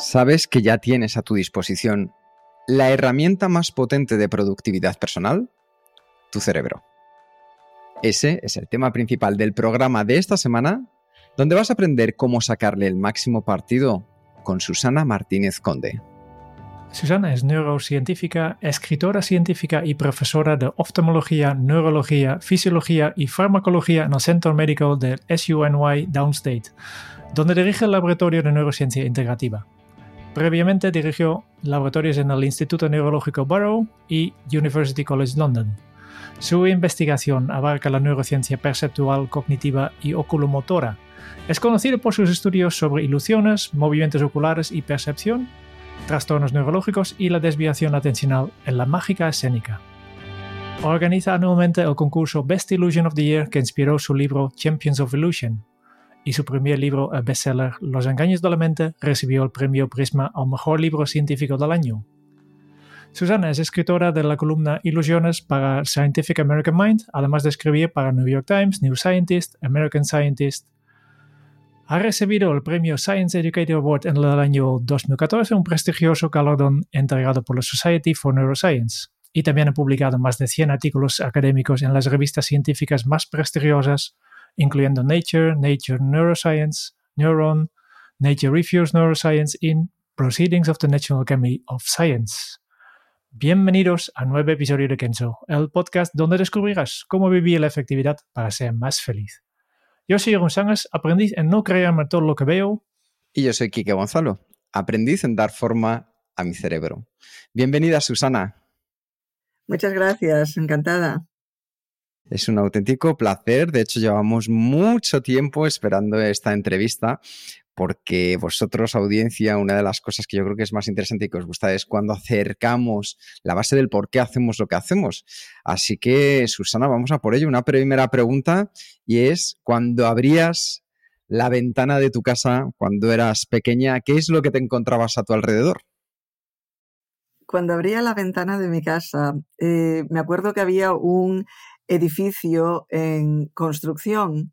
¿Sabes que ya tienes a tu disposición la herramienta más potente de productividad personal? Tu cerebro. Ese es el tema principal del programa de esta semana, donde vas a aprender cómo sacarle el máximo partido con Susana Martínez Conde. Susana es neurocientífica, escritora científica y profesora de oftalmología, neurología, fisiología y farmacología en el Centro Médico del SUNY Downstate, donde dirige el Laboratorio de Neurociencia Integrativa. Previamente dirigió laboratorios en el Instituto Neurológico Barrow y University College London. Su investigación abarca la neurociencia perceptual, cognitiva y oculomotora. Es conocido por sus estudios sobre ilusiones, movimientos oculares y percepción, trastornos neurológicos y la desviación atencional en la mágica escénica. Organiza anualmente el concurso Best Illusion of the Year que inspiró su libro Champions of Illusion, y su primer libro, el bestseller Los engaños de la mente, recibió el premio Prisma al mejor libro científico del año. Susana es escritora de la columna Ilusiones para Scientific American Mind, además de escribir para New York Times, New Scientist, American Scientist. Ha recibido el premio Science Educator Award en el año 2014, un prestigioso galardón entregado por la Society for Neuroscience. Y también ha publicado más de 100 artículos académicos en las revistas científicas más prestigiosas, incluyendo Nature, Nature Neuroscience, Neuron, Nature Reviews Neuroscience y Proceedings of the National Academy of Science. Bienvenidos a nuevo episodio de Kenzo, el podcast donde descubrirás cómo vivir la efectividad para ser más feliz. Yo soy González, aprendiz en no creerme todo lo que veo. Y yo soy Quique Gonzalo, aprendiz en dar forma a mi cerebro. Bienvenida, Susana. Muchas gracias, encantada. Es un auténtico placer. De hecho, llevamos mucho tiempo esperando esta entrevista porque vosotros, audiencia, una de las cosas que yo creo que es más interesante y que os gusta es cuando acercamos la base del por qué hacemos lo que hacemos. Así que, Susana, vamos a por ello. Una primera pregunta y es, cuando abrías la ventana de tu casa cuando eras pequeña, ¿qué es lo que te encontrabas a tu alrededor? Cuando abría la ventana de mi casa, eh, me acuerdo que había un edificio en construcción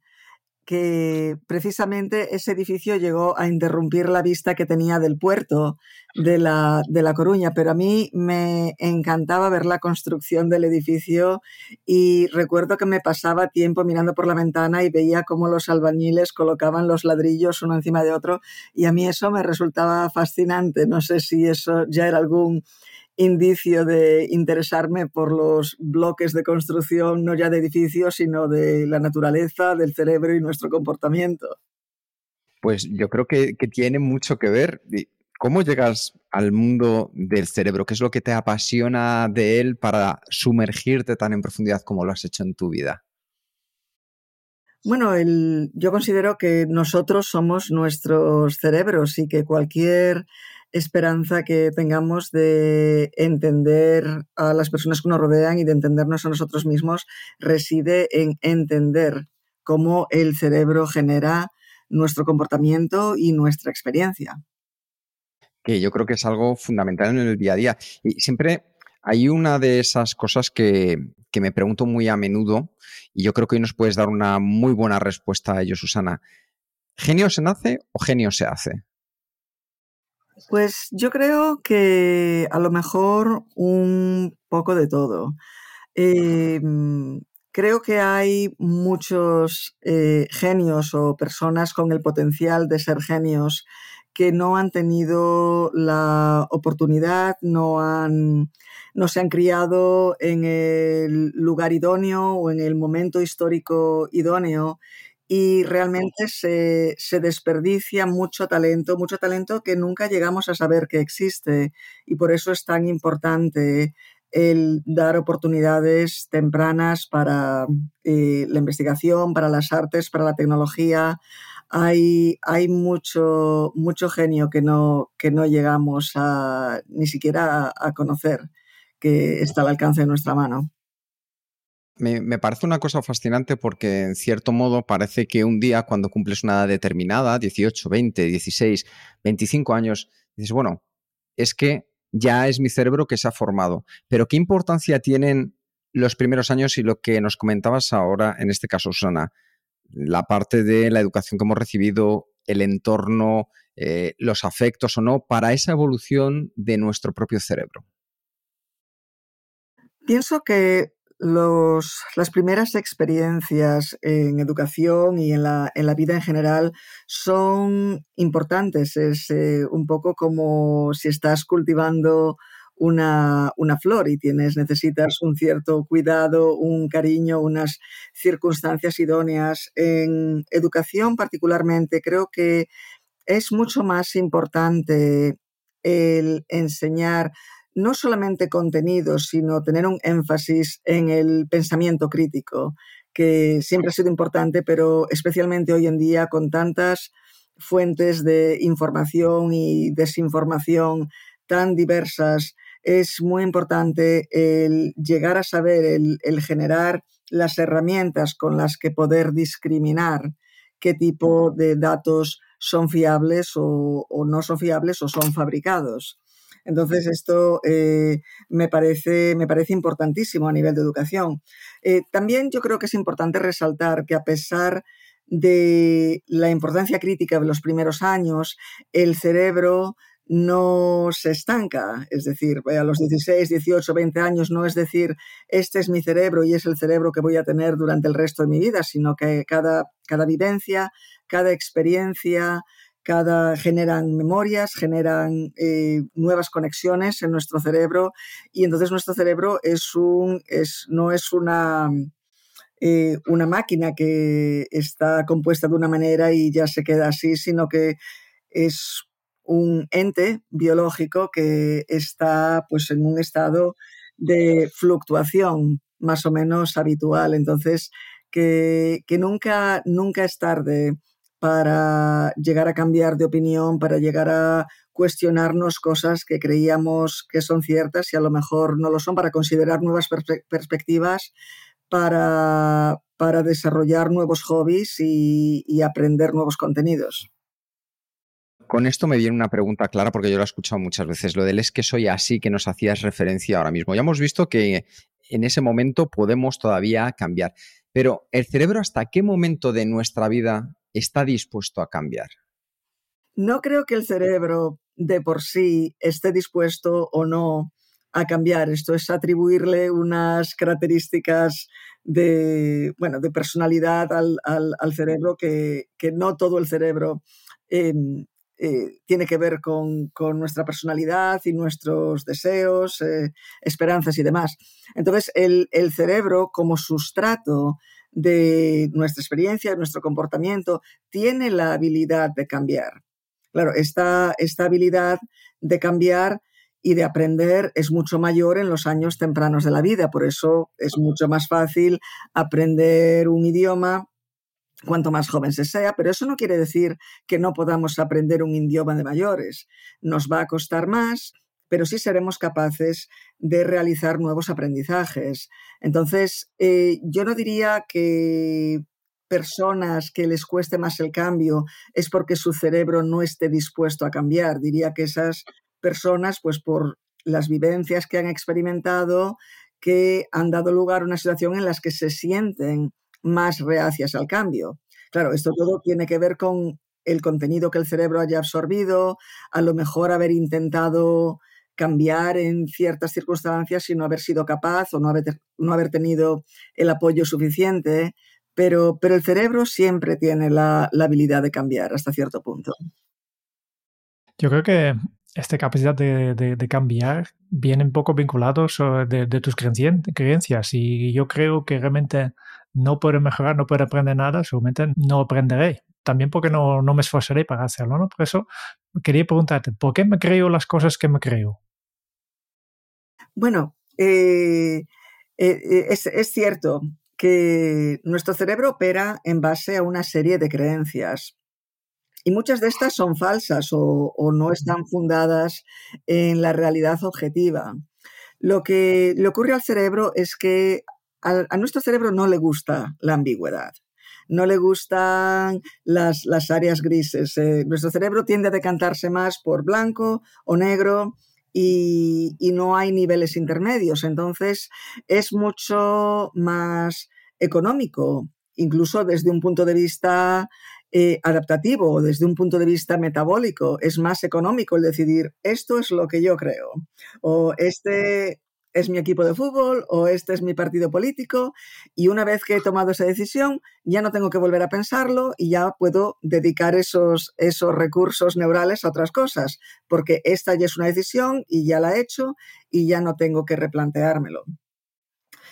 que precisamente ese edificio llegó a interrumpir la vista que tenía del puerto de la, de la, Coruña, pero a mí me encantaba ver la construcción del edificio y recuerdo que me pasaba tiempo mirando por la ventana y veía cómo los albañiles colocaban los ladrillos uno encima de otro y a mí eso me resultaba fascinante. No sé si eso ya era algún indicio de interesarme por los bloques de construcción, no ya de edificios, sino de la naturaleza, del cerebro y nuestro comportamiento. Pues yo creo que, tiene mucho que ver. ¿Cómo llegas al mundo del cerebro? ¿Qué es lo que te apasiona de él para sumergirte tan en profundidad como lo has hecho en tu vida? Bueno, yo considero que nosotros somos nuestros cerebros y que cualquier esperanza que tengamos de entender a las personas que nos rodean y de entendernos a nosotros mismos reside en entender cómo el cerebro genera nuestro comportamiento y nuestra experiencia. Que yo creo que es algo fundamental en el día a día. Y siempre hay una de esas cosas que, que me pregunto muy a menudo y yo creo que hoy nos puedes dar una muy buena respuesta a ello, Susana. ¿Genio se nace o genio se hace? Pues yo creo que a lo mejor un poco de todo. Em, creo que hay muchos eh, genios o personas con el potencial de ser genios que no han tenido la oportunidad, no, han, no se han criado en el lugar idóneo o en el momento histórico idóneo y realmente se, desperdicia mucho talento, mucho talento que nunca llegamos a saber que existe y por eso es tan importante el dar oportunidades tempranas para eh, la investigación, para las artes, para la tecnología. Hay, hay mucho, mucho genio que no, que no llegamos a, ni siquiera a conocer, que está al alcance de nuestra mano. Me, parece una cosa fascinante porque en cierto modo parece que un día cuando cumples una edad determinada, 18, 20, 16, 25 años, dices, bueno, es que ya es mi cerebro que se ha formado. Pero ¿qué importancia tienen los primeros años y lo que nos comentabas ahora, en este caso, Susana? La parte de la educación que hemos recibido, el entorno, eh, los afectos o no, para esa evolución de nuestro propio cerebro. Pienso que las primeras experiencias en educación y en la, en la vida en general son importantes. Es eh, un poco como si estás cultivando una, una, flor y tienes, necesitas un cierto cuidado, un cariño, unas circunstancias idóneas. En educación particularmente creo que es mucho más importante el enseñar no solamente contenidos, sino tener un énfasis en el pensamiento crítico, que siempre ha sido importante, pero especialmente hoy en día con tantas fuentes de información y desinformación tan diversas, es muy importante el llegar a saber, el, generar las herramientas con las que poder discriminar qué tipo de datos son fiables o no son fiables o son fabricados. Entonces, esto eh, me, parece, me parece importantísimo a nivel de educación. Eh, también yo creo que es importante resaltar que a pesar de la importancia crítica de los primeros años, el cerebro no se estanca, es decir, a los 16, 18, 20 años no es decir, este es mi cerebro y es el cerebro que voy a tener durante el resto de mi vida, sino que cada, cada vivencia, cada experiencia, cada, generan memorias, generan eh, nuevas conexiones en nuestro cerebro y entonces nuestro cerebro es un, es, no es una, eh, una máquina que está compuesta de una manera y ya se queda así, sino que es un ente biológico que está pues, en un estado de fluctuación más o menos habitual. Entonces, que, que nunca, nunca es tarde para llegar a cambiar de opinión, para llegar a cuestionarnos cosas que creíamos que son ciertas y a lo mejor no lo son, para considerar nuevas perspectivas, para, para, desarrollar nuevos hobbies y, aprender nuevos contenidos. Con esto me viene una pregunta clara porque yo lo he escuchado muchas veces, lo del es que soy así que nos hacías referencia ahora mismo. Ya hemos visto que en ese momento podemos todavía cambiar, pero ¿el cerebro hasta qué momento de nuestra vida está dispuesto a cambiar? No creo que el cerebro de por sí esté dispuesto o no a cambiar. Esto es atribuirle unas características de, bueno, de personalidad al, cerebro que, no todo el cerebro em, eh, tiene que ver con, nuestra personalidad y nuestros deseos, eh, esperanzas y demás. Entonces, el, el cerebro como sustrato de nuestra experiencia, de nuestro comportamiento, tiene la habilidad de cambiar. Claro, esta, esta habilidad de cambiar y de aprender es mucho mayor en los años tempranos de la vida. Por eso es mucho más fácil aprender un idioma cuanto más joven se sea, pero eso no quiere decir que no podamos aprender un idioma de mayores. Nos va a costar más, pero sí seremos capaces de realizar nuevos aprendizajes. Entonces, eh, yo no diría que personas que les cueste más el cambio es porque su cerebro no esté dispuesto a cambiar. Diría que esas personas, pues por las vivencias que han experimentado, que han dado lugar a una situación en las que se sienten más reacias al cambio. Claro, esto todo tiene que ver con el contenido que el cerebro haya absorbido, a lo mejor haber intentado cambiar en ciertas circunstancias y no haber sido capaz o no haber, no haber tenido el apoyo suficiente, pero, pero el cerebro siempre tiene la, habilidad de cambiar hasta cierto punto. Yo creo que esta capacidad de, cambiar viene un poco vinculado de, de tus creencias y yo creo que realmente no puedo mejorar, no puedo aprender nada, seguramente no aprenderé. También porque no, no me esforzaré para hacerlo, ¿no? Por eso quería preguntarte, ¿por qué me creo las cosas que me creo? Bueno, eh, es, es cierto que nuestro cerebro opera en base a una serie de creencias. Y muchas de estas son falsas o, no están fundadas en la realidad objetiva. Lo que le ocurre al cerebro es que a, nuestro cerebro no le gusta la ambigüedad no le gustan las, áreas grises. Eh, nuestro cerebro tiende a decantarse más por blanco o negro y, no hay niveles intermedios. Entonces es mucho más económico, incluso desde un punto de vista eh, adaptativo desde un punto de vista metabólico. Es más económico el decidir esto es lo que yo creo o este es mi equipo de fútbol o este es mi partido político y una vez que he tomado esa decisión ya no tengo que volver a pensarlo y ya puedo dedicar esos, esos recursos neurales a otras cosas porque esta ya es una decisión y ya la he hecho y ya no tengo que replanteármelo.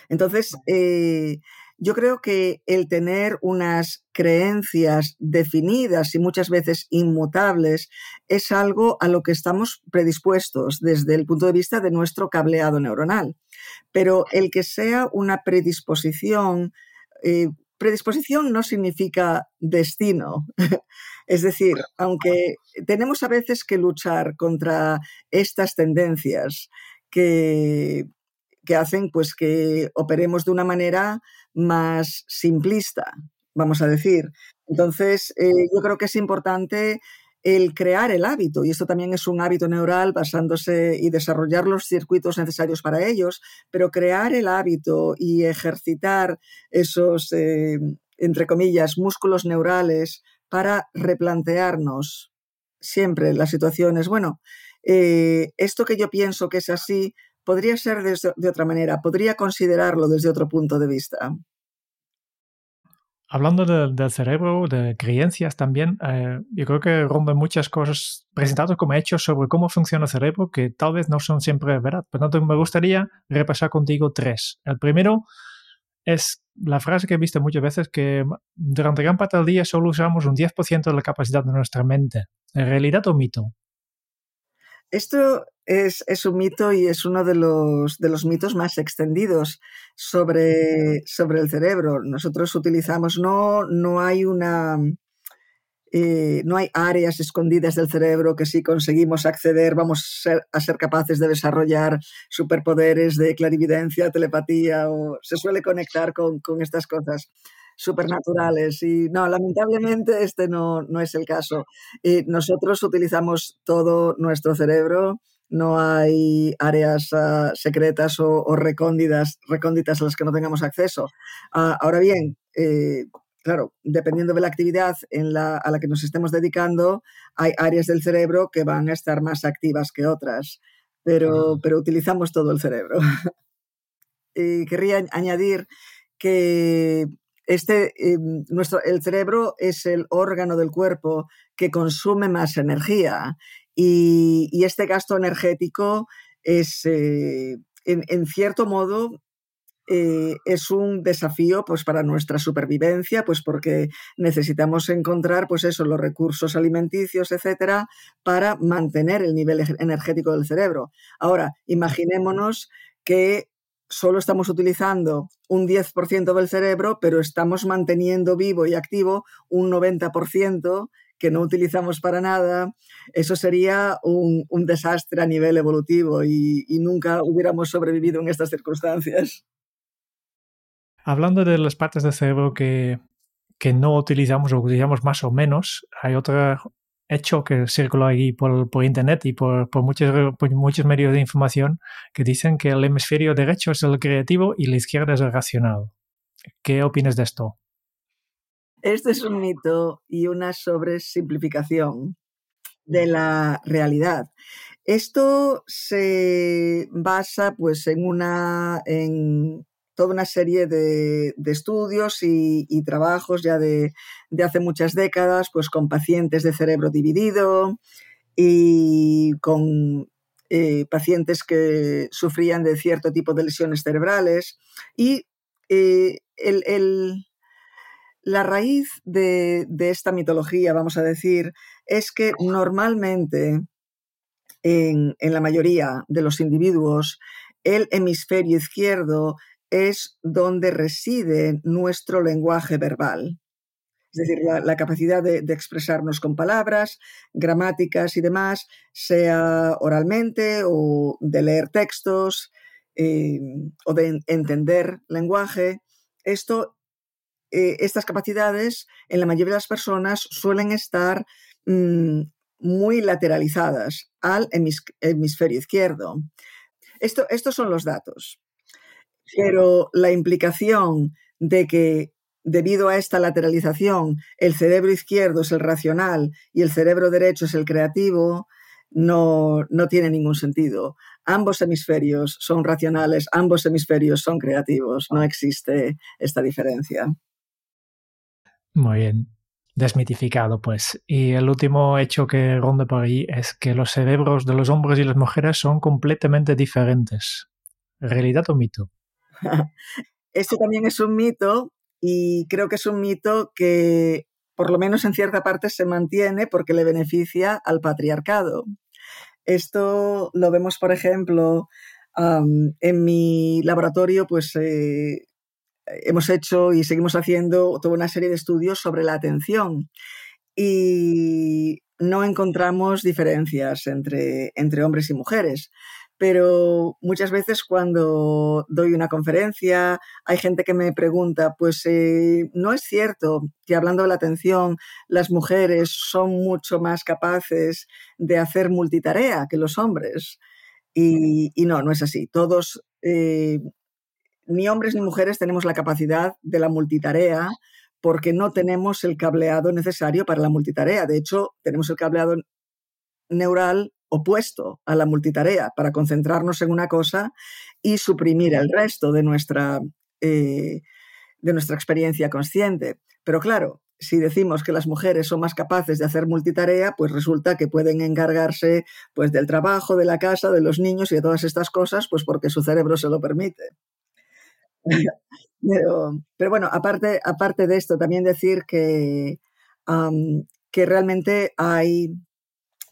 Entonces, eh, yo creo que el tener unas creencias definidas y muchas veces inmutables es algo a lo que estamos predispuestos desde el punto de vista de nuestro cableado neuronal. Pero el que sea una predisposición, eh, predisposición no significa destino. es decir, aunque tenemos a veces que luchar contra estas tendencias que, que hacen pues que operemos de una manera más simplista, vamos a decir. Entonces, eh, yo creo que es importante el crear el hábito, y esto también es un hábito neural basándose y desarrollar los circuitos necesarios para ellos, pero crear el hábito y ejercitar esos, eh, entre comillas, músculos neurales para replantearnos siempre las situaciones. Bueno, eh, esto que yo pienso que es así, podría ser de, otra manera, podría considerarlo desde otro punto de vista. Hablando del cerebro, de creencias también, eh, yo creo que rondan muchas cosas presentadas como hechos sobre cómo funciona el cerebro que tal vez no son siempre verdad. Por tanto, me gustaría repasar contigo tres. El primero es la frase que he visto muchas veces que durante gran parte del día solo usamos un 10% de la capacidad de nuestra mente. ¿En realidad o mito? Esto es, un mito y es uno de los, de los mitos más extendidos sobre, sobre, el cerebro. Nosotros utilizamos, no, no hay una... Eh, no hay áreas escondidas del cerebro que si conseguimos acceder vamos a ser capaces de desarrollar superpoderes de clarividencia, telepatía o se suele conectar con, con estas cosas supernaturales. Y no, lamentablemente este no, no es el caso. Y nosotros utilizamos todo nuestro cerebro, no hay áreas ah, secretas o, recónditas, recónditas a las que no tengamos acceso. Ah, ahora bien, eh, claro, dependiendo de la actividad en la, a la que nos estemos dedicando, hay áreas del cerebro que van a estar más activas que otras, pero, pero utilizamos todo el cerebro. y querría añadir que este, em, nuestro, el cerebro es el órgano del cuerpo que consume más energía y, este gasto energético es, eh, en, cierto modo, eh, es un desafío pues, para nuestra supervivencia, pues porque necesitamos encontrar pues eso, los recursos alimenticios, etcétera, para mantener el nivel energético del cerebro. Ahora, imaginémonos que solo estamos utilizando un 10% del cerebro, pero estamos manteniendo vivo y activo un 90% que no utilizamos para nada, eso sería un, desastre a nivel evolutivo y, nunca hubiéramos sobrevivido en estas circunstancias. Hablando de las partes del cerebro que, que no utilizamos o utilizamos más o menos, hay otra, hecho que circula ahí por, por internet y por, por, muchos, por muchos medios de información que dicen que el hemisferio derecho es el creativo y la izquierda es el racional. ¿Qué opinas de esto? Este es un mito y una sobresimplificación de la realidad. Esto se basa pues en una en toda una serie de, estudios y, trabajos ya de, hace muchas décadas, pues con pacientes de cerebro dividido y con eh, pacientes que sufrían de cierto tipo de lesiones cerebrales. Y eh, la raíz de, esta mitología, vamos a decir, es que normalmente en, en la mayoría de los individuos el hemisferio izquierdo es donde reside nuestro lenguaje verbal. Es decir, la, capacidad de, expresarnos con palabras, gramáticas y demás, sea oralmente o de leer textos eh, o de entender lenguaje. Esto, eh, estas capacidades en la mayoría de las personas suelen estar mm, muy lateralizadas al hemisferio izquierdo. Esto, estos son los datos. Pero la implicación de que debido a esta lateralización el cerebro izquierdo es el racional y el cerebro derecho es el creativo, no, no tiene ningún sentido. Ambos hemisferios son racionales, ambos hemisferios son creativos, no existe esta diferencia. Muy bien, desmitificado pues. Y el último hecho que ronda por ahí es que los cerebros de los hombres y las mujeres son completamente diferentes. ¿Realidad o mito? Esto también es un mito y creo que es un mito que por lo menos en cierta parte se mantiene porque le beneficia al patriarcado. Esto lo vemos, por ejemplo, en mi laboratorio, pues eh, hemos hecho y seguimos haciendo toda una serie de estudios sobre la atención y no encontramos diferencias entre, entre hombres y mujeres pero muchas veces cuando doy una conferencia hay gente que me pregunta, pues eh, no es cierto que hablando de la atención las mujeres son mucho más capaces de hacer multitarea que los hombres. Y, no, no es así. Todos, eh, ni hombres ni mujeres tenemos la capacidad de la multitarea porque no tenemos el cableado necesario para la multitarea. De hecho, tenemos el cableado neural opuesto a la multitarea para concentrarnos en una cosa y suprimir el resto de nuestra, eh, de nuestra experiencia consciente. Pero claro, si decimos que las mujeres son más capaces de hacer multitarea, pues resulta que pueden encargarse pues, del trabajo, de la casa, de los niños y de todas estas cosas, pues porque su cerebro se lo permite. pero, bueno, aparte, aparte de esto, también decir que, que realmente hay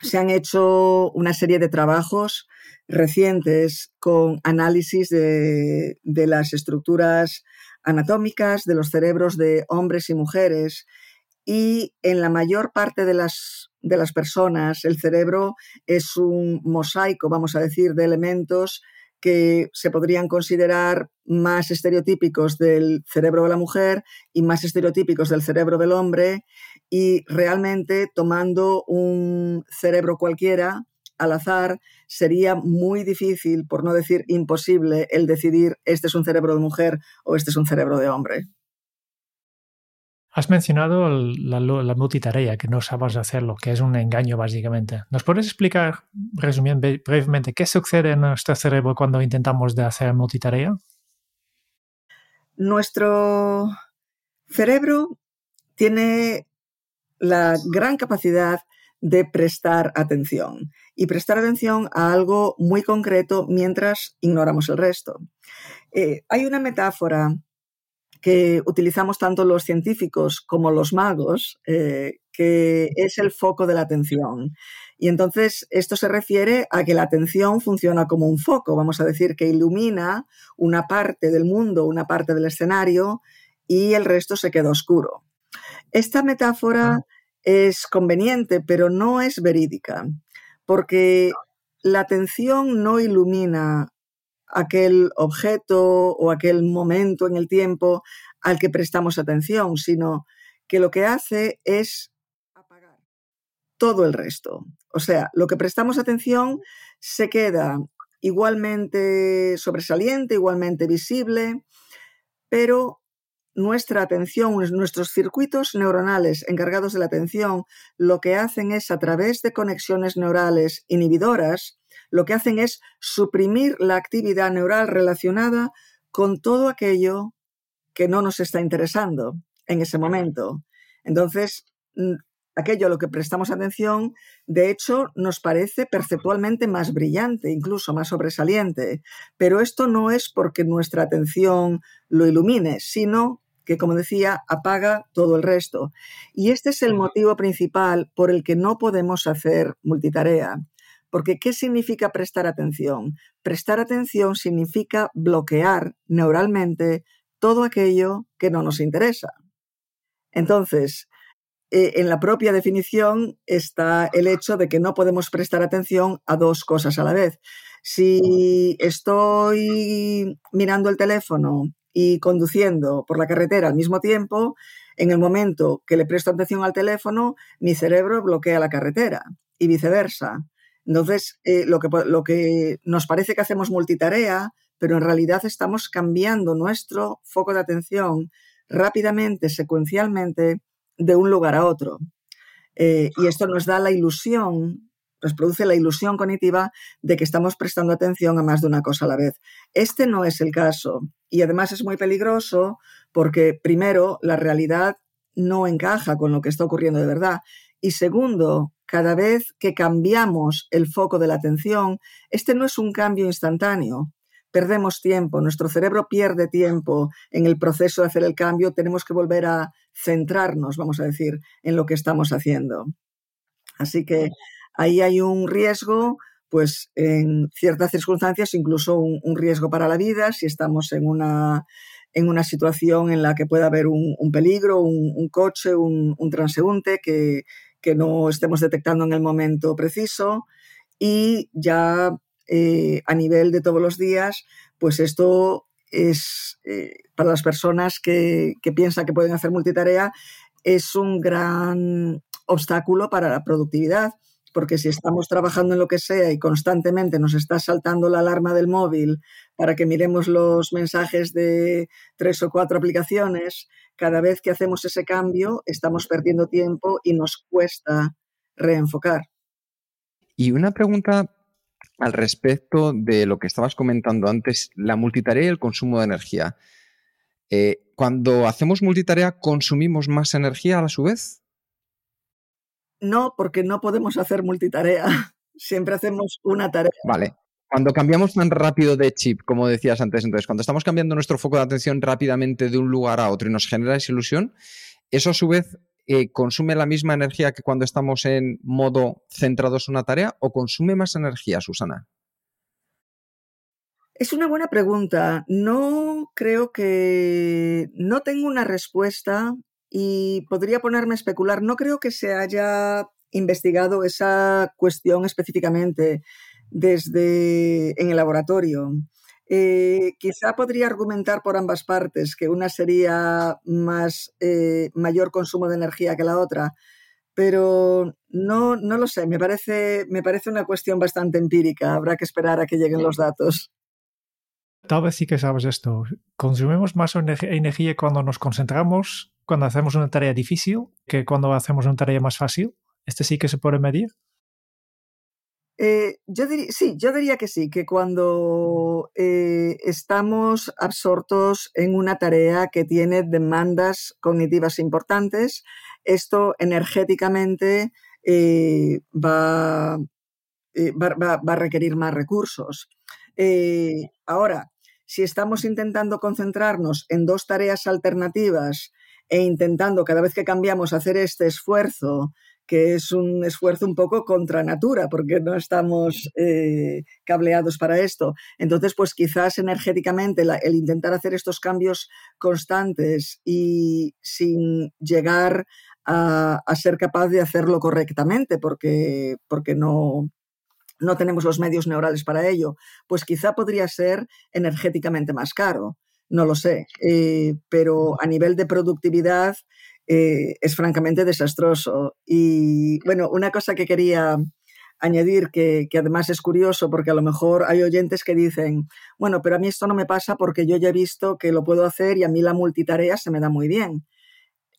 se han hecho una serie de trabajos recientes con análisis de, las estructuras anatómicas de los cerebros de hombres y mujeres y en la mayor parte de las, de las personas el cerebro es un mosaico, vamos a decir, de elementos que se podrían considerar más estereotípicos del cerebro de la mujer y más estereotípicos del cerebro del hombre y realmente tomando un cerebro cualquiera al azar sería muy difícil, por no decir imposible, el decidir este es un cerebro de mujer o este es un cerebro de hombre. Has mencionado la, multitarea, que no sabes hacerlo, que es un engaño básicamente. ¿Nos puedes explicar, resumiendo brevemente, qué sucede en nuestro cerebro cuando intentamos de hacer multitarea? Nuestro cerebro tiene la gran capacidad de prestar atención y prestar atención a algo muy concreto mientras ignoramos el resto. Eh, hay una metáfora que utilizamos tanto los científicos como los magos, eh, que es el foco de la atención. Y entonces esto se refiere a que la atención funciona como un foco, vamos a decir, que ilumina una parte del mundo, una parte del escenario y el resto se queda oscuro. Esta metáfora es conveniente, pero no es verídica, porque la atención no ilumina aquel objeto o aquel momento en el tiempo al que prestamos atención, sino que lo que hace es apagar todo el resto. O sea, lo que prestamos atención se queda igualmente sobresaliente, igualmente visible, pero nuestra atención, nuestros circuitos neuronales encargados de la atención, lo que hacen es a través de conexiones neurales inhibidoras, lo que hacen es suprimir la actividad neural relacionada con todo aquello que no nos está interesando en ese momento. Entonces, aquello a lo que prestamos atención, de hecho, nos parece perceptualmente más brillante, incluso más sobresaliente. Pero esto no es porque nuestra atención lo ilumine, sino que, como decía, apaga todo el resto. Y este es el motivo principal por el que no podemos hacer multitarea, Porque ¿qué significa prestar atención? Prestar atención significa bloquear neuralmente todo aquello que no nos interesa. Entonces, eh, en la propia definición está el hecho de que no podemos prestar atención a dos cosas a la vez. Si estoy mirando el teléfono y conduciendo por la carretera al mismo tiempo, en el momento que le presto atención al teléfono, mi cerebro bloquea la carretera y viceversa. Entonces, eh, lo, que, lo que nos parece que hacemos multitarea, pero en realidad estamos cambiando nuestro foco de atención rápidamente, secuencialmente, de un lugar a otro. Eh, y esto nos da la ilusión nos produce la ilusión cognitiva de que estamos prestando atención a más de una cosa a la vez. Este no es el caso y además es muy peligroso porque, primero, la realidad no encaja con lo que está ocurriendo de verdad y segundo, cada vez que cambiamos el foco de la atención, este no es un cambio instantáneo. Perdemos tiempo, nuestro cerebro pierde tiempo en el proceso de hacer el cambio, tenemos que volver a centrarnos, vamos a decir, en lo que estamos haciendo. Así que ahí hay un riesgo, pues en ciertas circunstancias incluso un, riesgo para la vida, si estamos en una, en una situación en la que pueda haber un, peligro, un, coche, un, transeúnte que, no estemos detectando en el momento preciso. Y ya eh, a nivel de todos los días, pues esto es eh, para las personas que, que piensan que pueden hacer multitarea, es un gran obstáculo para la productividad porque si estamos trabajando en lo que sea y constantemente nos está saltando la alarma del móvil para que miremos los mensajes de tres o cuatro aplicaciones, cada vez que hacemos ese cambio estamos perdiendo tiempo y nos cuesta reenfocar. Y una pregunta al respecto de lo que estabas comentando antes, la multitarea y el consumo de energía. Eh, cuando hacemos multitarea, ¿consumimos más energía a su vez? No, porque no podemos hacer multitarea. Siempre hacemos una tarea. Vale. Cuando cambiamos tan rápido de chip, como decías antes, entonces, cuando estamos cambiando nuestro foco de atención rápidamente de un lugar a otro y nos genera esa ilusión, eso a su vez eh, consume la misma energía que cuando estamos en modo centrados en una tarea o consume más energía, Susana? Es una buena pregunta. No creo que... No tengo una respuesta y podría ponerme a especular. No creo que se haya investigado esa cuestión específicamente desde en el laboratorio. Eh, quizá podría argumentar por ambas partes que una sería más eh, mayor consumo de energía que la otra, pero no, no lo sé. Me parece, me parece una cuestión bastante empírica. Habrá que esperar a que lleguen los datos. Tal vez sí que sabes esto. Consumimos más energía cuando nos concentramos cuando hacemos una tarea difícil que cuando hacemos una tarea más fácil? ¿Este sí que se puede medir? Eh, yo diría, sí, yo diría que sí, que cuando eh, estamos absortos en una tarea que tiene demandas cognitivas importantes, esto energéticamente eh, va, va, a requerir más recursos. ahora, si estamos intentando concentrarnos en dos tareas alternativas e intentando cada vez que cambiamos hacer este esfuerzo, que es un esfuerzo un poco contra natura, porque no estamos eh, cableados para esto. Entonces, pues quizás energéticamente el intentar hacer estos cambios constantes y sin llegar a, ser capaz de hacerlo correctamente, porque, porque no, no tenemos los medios neurales para ello, pues quizá podría ser energéticamente más caro no lo sé, eh, pero a nivel de productividad eh, es francamente desastroso. Y bueno, una cosa que quería añadir, que, además es curioso, porque a lo mejor hay oyentes que dicen, bueno, pero a mí esto no me pasa porque yo ya he visto que lo puedo hacer y a mí la multitarea se me da muy bien.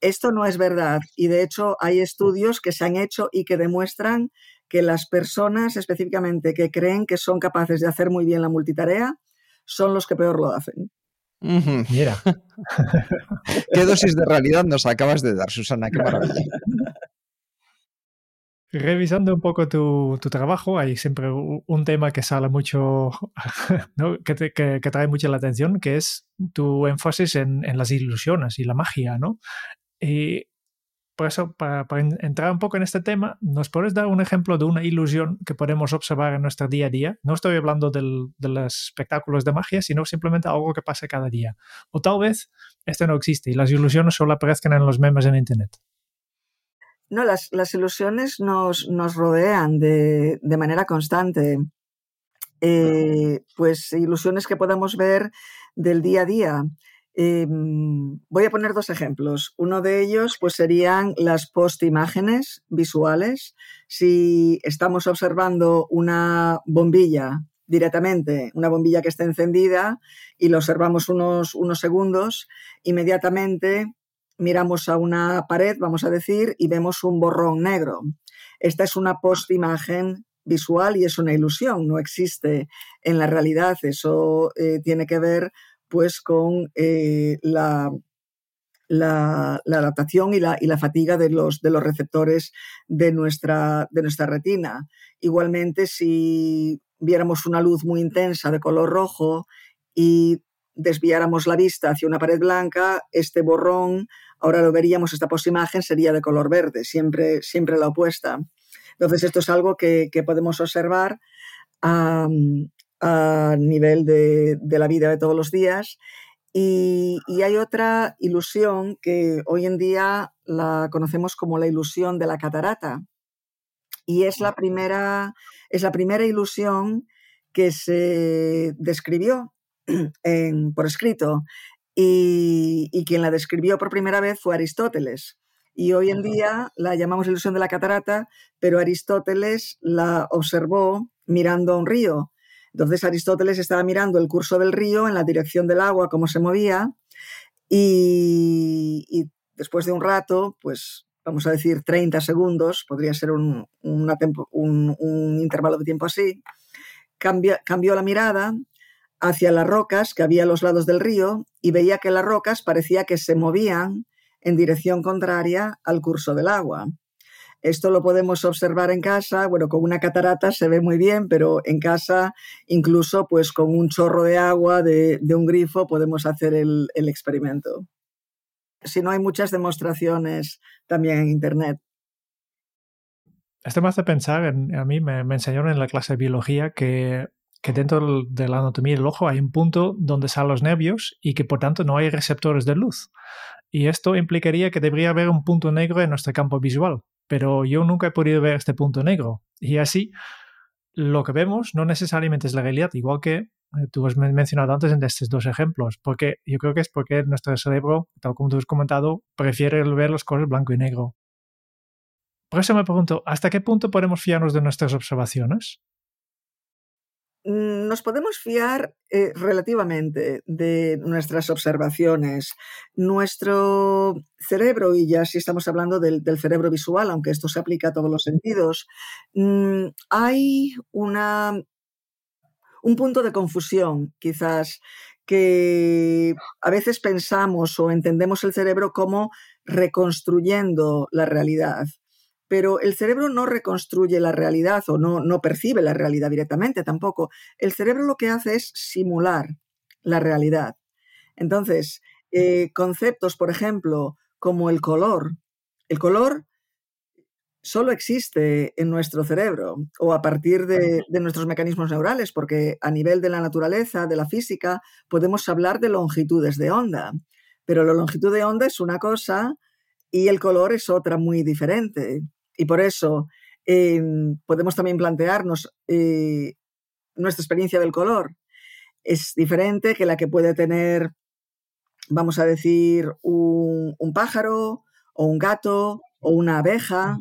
Esto no es verdad y de hecho hay estudios que se han hecho y que demuestran que las personas específicamente que creen que son capaces de hacer muy bien la multitarea son los que peor lo hacen. Mira. Qué dosis de realidad nos acabas de dar, Susana, qué maravilla. Revisando un poco tu, trabajo, hay siempre un tema que sale mucho, que, trae mucho la atención, que es tu énfasis en, las ilusiones y la magia, ¿no? Y por eso, para, entrar un poco en este tema, ¿nos puedes dar un ejemplo de una ilusión que podemos observar en nuestro día a día? No estoy hablando de los espectáculos de magia, sino simplemente algo que pasa cada día. O tal vez esto no existe y las ilusiones solo aparezcan en los memes en Internet. No, las, ilusiones nos, rodean de, manera constante. Eh, pues ilusiones que podemos ver del día a día. Em, voy a poner dos ejemplos. Uno de ellos pues, serían las post-imágenes visuales. Si estamos observando una bombilla directamente, una bombilla que está encendida y lo observamos unos, unos segundos, inmediatamente miramos a una pared, vamos a decir, y vemos un borrón negro. Esta es una post-imagen visual y es una ilusión, no existe en la realidad. Eso eh, tiene que ver pues con eh, la, la, adaptación y la, y la, fatiga de los, de los receptores de nuestra, de nuestra retina. Igualmente, si viéramos una luz muy intensa de color rojo y desviáramos la vista hacia una pared blanca, este borrón, ahora lo veríamos, esta posimagen sería de color verde, siempre, siempre la opuesta. Entonces, esto es algo que, podemos observar a nivel de, la vida de todos los días. Y, hay otra ilusión que hoy en día la conocemos como la ilusión de la catarata. Y es la primera, es la primera ilusión que se describió por escrito. Y, y, quien la describió por primera vez fue Aristóteles. Y hoy en día la llamamos ilusión de la catarata, pero Aristóteles la observó mirando a un río entonces Aristóteles estaba mirando el curso del río en la dirección del agua, cómo se movía, y, después de un rato, pues vamos a decir 30 segundos, podría ser un, intervalo de tiempo así, cambió la mirada hacia las rocas que había a los lados del río y veía que las rocas parecía que se movían en dirección contraria al curso del agua. Esto lo podemos observar en casa, bueno, con una catarata se ve muy bien, pero en casa, incluso pues con un chorro de agua de, un grifo, podemos hacer el, experimento. Si no hay muchas demostraciones también en Internet. Esto me hace pensar, a mí me, enseñaron en la clase de biología que, que, dentro de la anatomía del ojo hay un punto donde salen los nervios y que por tanto no hay receptores de luz. Y esto implicaría que debería haber un punto negro en nuestro campo visual pero yo nunca he podido ver este punto negro. Y así, lo que vemos no necesariamente es la realidad, igual que eh, tú has mencionado antes en estos dos ejemplos, porque yo creo que es porque nuestro cerebro, tal como tú has comentado, prefiere ver las cosas blanco y negro. Por eso me pregunto, ¿hasta qué punto podemos fiarnos de nuestras observaciones? Mm, nos podemos fiar eh, relativamente de nuestras observaciones. Nuestro cerebro, y ya si estamos hablando del, cerebro visual, aunque esto se aplica a todos los sentidos, mm, hay un punto de confusión, quizás, que a veces pensamos o entendemos el cerebro como reconstruyendo la realidad pero el cerebro no reconstruye la realidad o no, no percibe la realidad directamente tampoco. El cerebro lo que hace es simular la realidad. Entonces, eh, conceptos, por ejemplo, como el color. El color solo existe en nuestro cerebro o a partir de, de, nuestros mecanismos neurales, porque a nivel de la naturaleza, de la física, podemos hablar de longitudes de onda. Pero la longitud de onda es una cosa y el color es otra muy diferente. Y por eso em, podemos también plantearnos eh, nuestra experiencia del color. Es diferente que la que puede tener, vamos a decir, un, un pájaro o un gato o una abeja.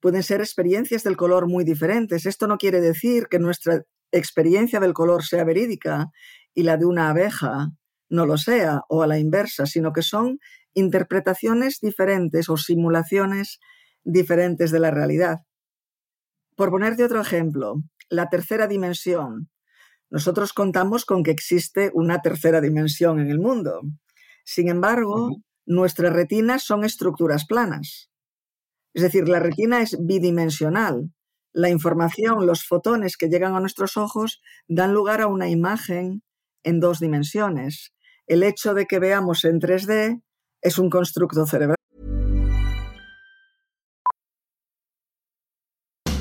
Pueden ser experiencias del color muy diferentes. Esto no quiere decir que nuestra experiencia del color sea verídica y la de una abeja no lo sea, o a la inversa, sino que son interpretaciones diferentes o simulaciones diferentes de la realidad. Por ponerte otro ejemplo, la tercera dimensión. Nosotros contamos con que existe una tercera dimensión en el mundo. Sin embargo, nuestras retinas son estructuras planas. Es decir, la retina es bidimensional. La información, los fotones que llegan a nuestros ojos dan lugar a una imagen en dos dimensiones. El hecho de que veamos en 3D es un constructo cerebral.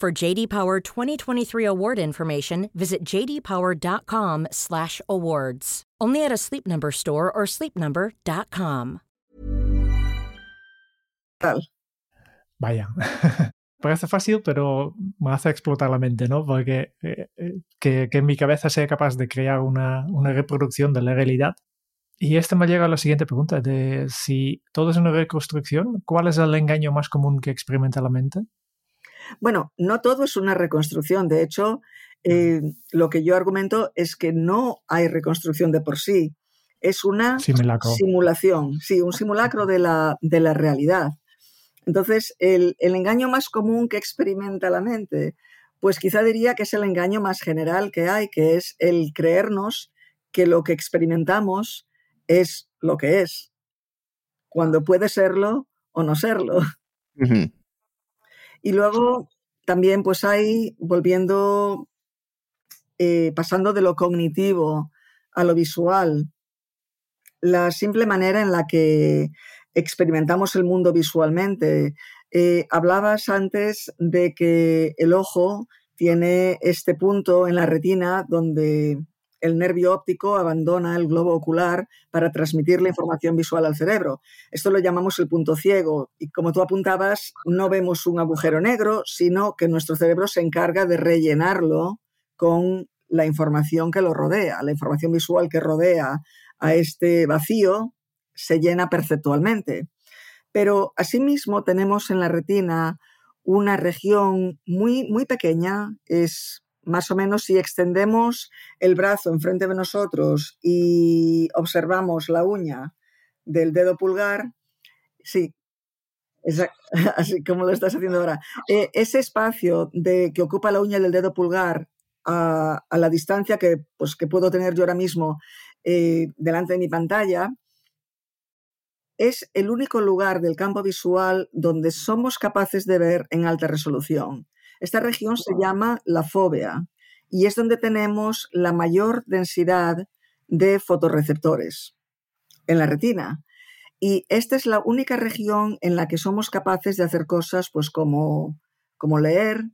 For JD Power 2023 award information, visit jdpower.com/awards. Only at a Sleep Number store or sleepnumber.com. Vaya. Parece fácil, pero me hace explotar la mente, ¿no? Porque eh, eh, que, en mi cabeza sea capaz de crear una, una, reproducción de la realidad. Y esto me llega a la siguiente pregunta, de si todo es una reconstrucción, ¿cuál es el engaño más común que experimenta la mente? Bueno, no todo es una reconstrucción. De hecho, eh, lo que yo argumento es que no hay reconstrucción de por sí. Es una simulacro. simulación, sí, un simulacro de la, de la realidad. Entonces, el, el, engaño más común que experimenta la mente, pues quizá diría que es el engaño más general que hay, que es el creernos que lo que experimentamos es lo que es, cuando puede serlo o no serlo. Uh -huh. Y luego también pues hay, volviendo, eh, pasando de lo cognitivo a lo visual, la simple manera en la que experimentamos el mundo visualmente. Eh, hablabas antes de que el ojo tiene este punto en la retina donde el nervio óptico abandona el globo ocular para transmitir la información visual al cerebro. Esto lo llamamos el punto ciego y como tú apuntabas, no vemos un agujero negro, sino que nuestro cerebro se encarga de rellenarlo con la información que lo rodea, la información visual que rodea a este vacío se llena perceptualmente. Pero asimismo tenemos en la retina una región muy, muy pequeña, es más o menos si extendemos el brazo enfrente de nosotros y observamos la uña del dedo pulgar, sí, así como lo estás haciendo ahora, eh, ese espacio de, que ocupa la uña del dedo pulgar a, la distancia que, pues, puedo tener yo ahora mismo eh, delante de mi pantalla, es el único lugar del campo visual donde somos capaces de ver en alta resolución. Esta región se llama la fóvea y es donde tenemos la mayor densidad de fotorreceptores en la retina. Y esta es la única región en la que somos capaces de hacer cosas pues como, como leer,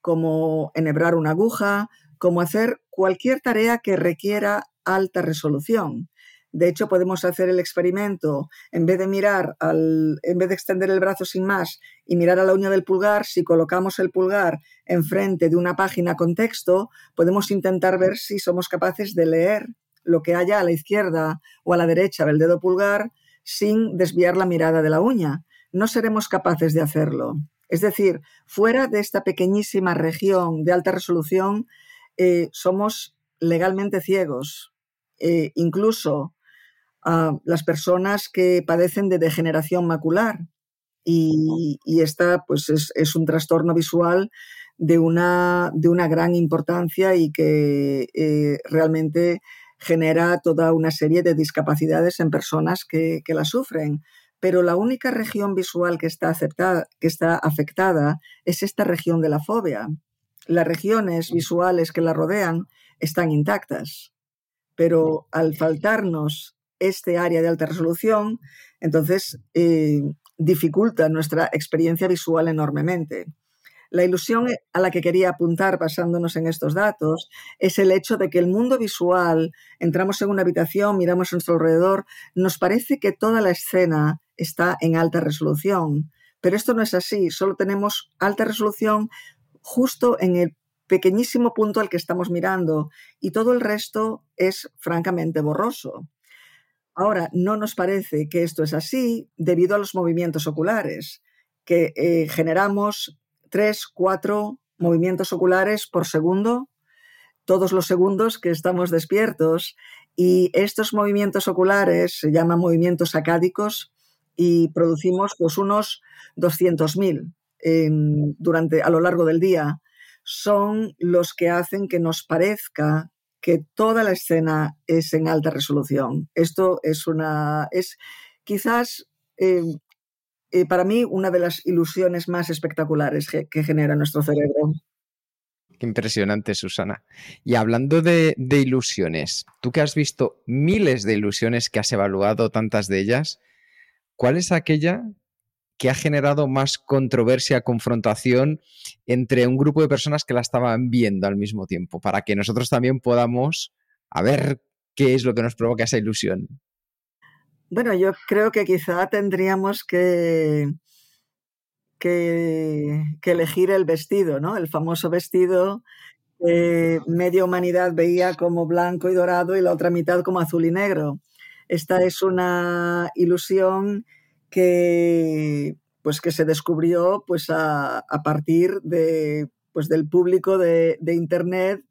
como enhebrar una aguja, como hacer cualquier tarea que requiera alta resolución. De hecho, podemos hacer el experimento, en vez de mirar al, en vez de extender el brazo sin más y mirar a la uña del pulgar, si colocamos el pulgar enfrente de una página con texto, podemos intentar ver si somos capaces de leer lo que haya a la izquierda o a la derecha del dedo pulgar sin desviar la mirada de la uña. No seremos capaces de hacerlo. Es decir, fuera de esta pequeñísima región de alta resolución, eh, somos legalmente ciegos. Eh, incluso a las personas que padecen de degeneración macular. Y, y esta pues es, es, un trastorno visual de una, de una gran importancia y que eh, realmente genera toda una serie de discapacidades en personas que, que, la sufren. Pero la única región visual que está, aceptada, que está afectada es esta región de la fobia. Las regiones visuales que la rodean están intactas, pero al faltarnos este área de alta resolución, entonces eh, dificulta nuestra experiencia visual enormemente. La ilusión a la que quería apuntar basándonos en estos datos es el hecho de que el mundo visual, entramos en una habitación, miramos a nuestro alrededor, nos parece que toda la escena está en alta resolución, pero esto no es así, solo tenemos alta resolución justo en el pequeñísimo punto al que estamos mirando y todo el resto es francamente borroso. Ahora, no nos parece que esto es así debido a los movimientos oculares, que eh, generamos tres, cuatro movimientos oculares por segundo, todos los segundos que estamos despiertos, y estos movimientos oculares se llaman movimientos acádicos y producimos pues, unos 200.000 durante a lo largo del día. Son los que hacen que nos parezca que toda la escena es en alta resolución. Esto es una. es quizás eh, eh, para mí una de las ilusiones más espectaculares que, genera nuestro cerebro. Qué impresionante, Susana. Y hablando de, de, ilusiones, tú que has visto miles de ilusiones, que has evaluado tantas de ellas, ¿cuál es aquella que ha generado más controversia, confrontación entre un grupo de personas que la estaban viendo al mismo tiempo, para que nosotros también podamos a ver qué es lo que nos provoca esa ilusión. Bueno, yo creo que quizá tendríamos que, que, elegir el vestido, ¿no? El famoso vestido que media humanidad veía como blanco y dorado y la otra mitad como azul y negro. Esta es una ilusión que, pues, que se descubrió pues, a, partir de, pues, del público de, Internet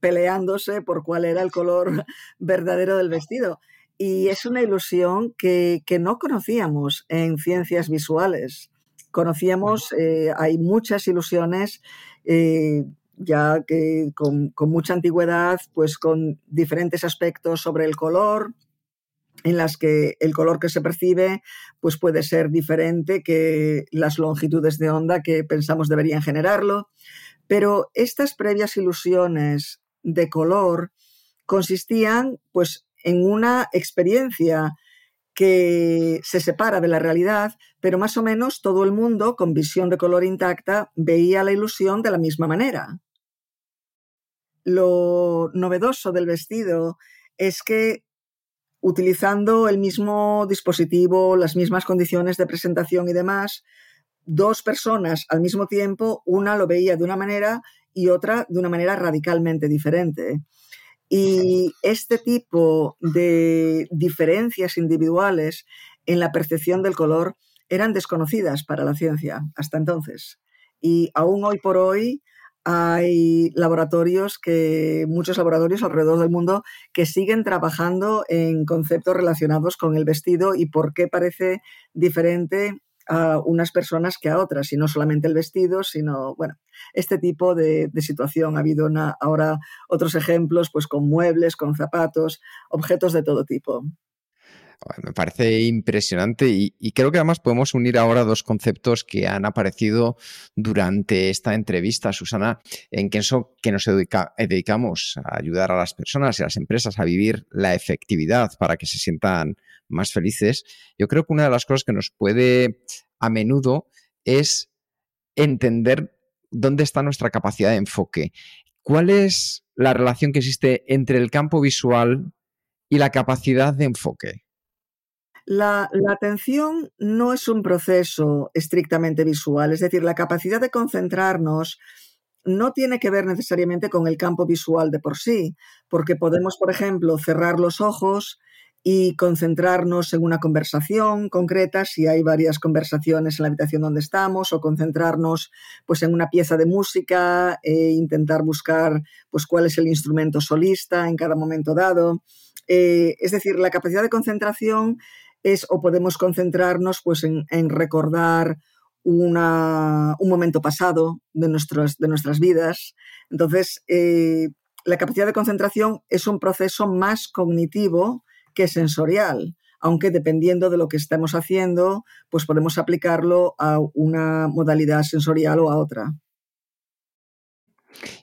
peleándose por cuál era el color verdadero del vestido. Y es una ilusión que, no conocíamos en ciencias visuales. Conocíamos, eh, hay muchas ilusiones eh, ya que con, con, mucha antigüedad, pues con diferentes aspectos sobre el color, en las que el color que se percibe pues puede ser diferente que las longitudes de onda que pensamos deberían generarlo. Pero estas previas ilusiones de color consistían pues en una experiencia que se separa de la realidad, pero más o menos todo el mundo con visión de color intacta veía la ilusión de la misma manera. Lo novedoso del vestido es que utilizando el mismo dispositivo, las mismas condiciones de presentación y demás, dos personas al mismo tiempo, una lo veía de una manera y otra de una manera radicalmente diferente. Y este tipo de diferencias individuales en la percepción del color eran desconocidas para la ciencia hasta entonces. Y aún hoy por hoy hay laboratorios que, muchos laboratorios alrededor del mundo que siguen trabajando en conceptos relacionados con el vestido y por qué parece diferente a unas personas que a otras, y no solamente el vestido, sino, bueno, este tipo de, situación. Ha habido ahora otros ejemplos, pues con muebles, con zapatos, objetos de todo tipo. Me parece impresionante y, creo que además podemos unir ahora dos conceptos que han aparecido durante esta entrevista, Susana, en que, que nos dedicamos a ayudar a las personas y a las empresas a vivir la efectividad para que se sientan más felices. Yo creo que una de las cosas que nos puede a menudo es entender dónde está nuestra capacidad de enfoque. ¿Cuál es la relación que existe entre el campo visual y la capacidad de enfoque? La, atención no es un proceso estrictamente visual, es decir, la capacidad de concentrarnos no tiene que ver necesariamente con el campo visual de por sí, porque podemos, por ejemplo, cerrar los ojos y concentrarnos en una conversación concreta, si hay varias conversaciones en la habitación donde estamos, o concentrarnos pues, en una pieza de música e intentar buscar pues, cuál es el instrumento solista en cada momento dado. Eh, es decir, la capacidad de concentración es o podemos concentrarnos pues, en, recordar un momento pasado de, de nuestras vidas. Entonces, eh, la capacidad de concentración es un proceso más cognitivo que sensorial, aunque dependiendo de lo que estemos haciendo, pues podemos aplicarlo a una modalidad sensorial o a otra.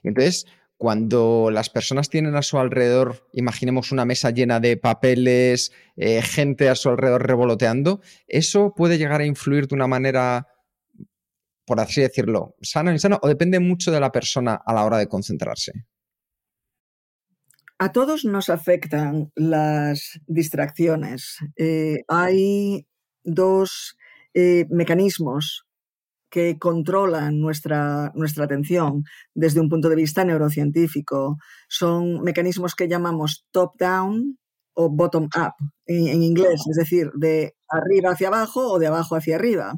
Entonces, cuando las personas tienen a su alrededor, imaginemos una mesa llena de papeles, eh, gente a su alrededor revoloteando, ¿eso puede llegar a influir de una manera, por así decirlo, sana o insana, o depende mucho de la persona a la hora de concentrarse? A todos nos afectan las distracciones. Eh, hay dos eh, mecanismos que controlan nuestra, nuestra atención desde un punto de vista neurocientífico. Son mecanismos que llamamos top-down o bottom-up en, inglés, es decir, de arriba hacia abajo o de abajo hacia arriba.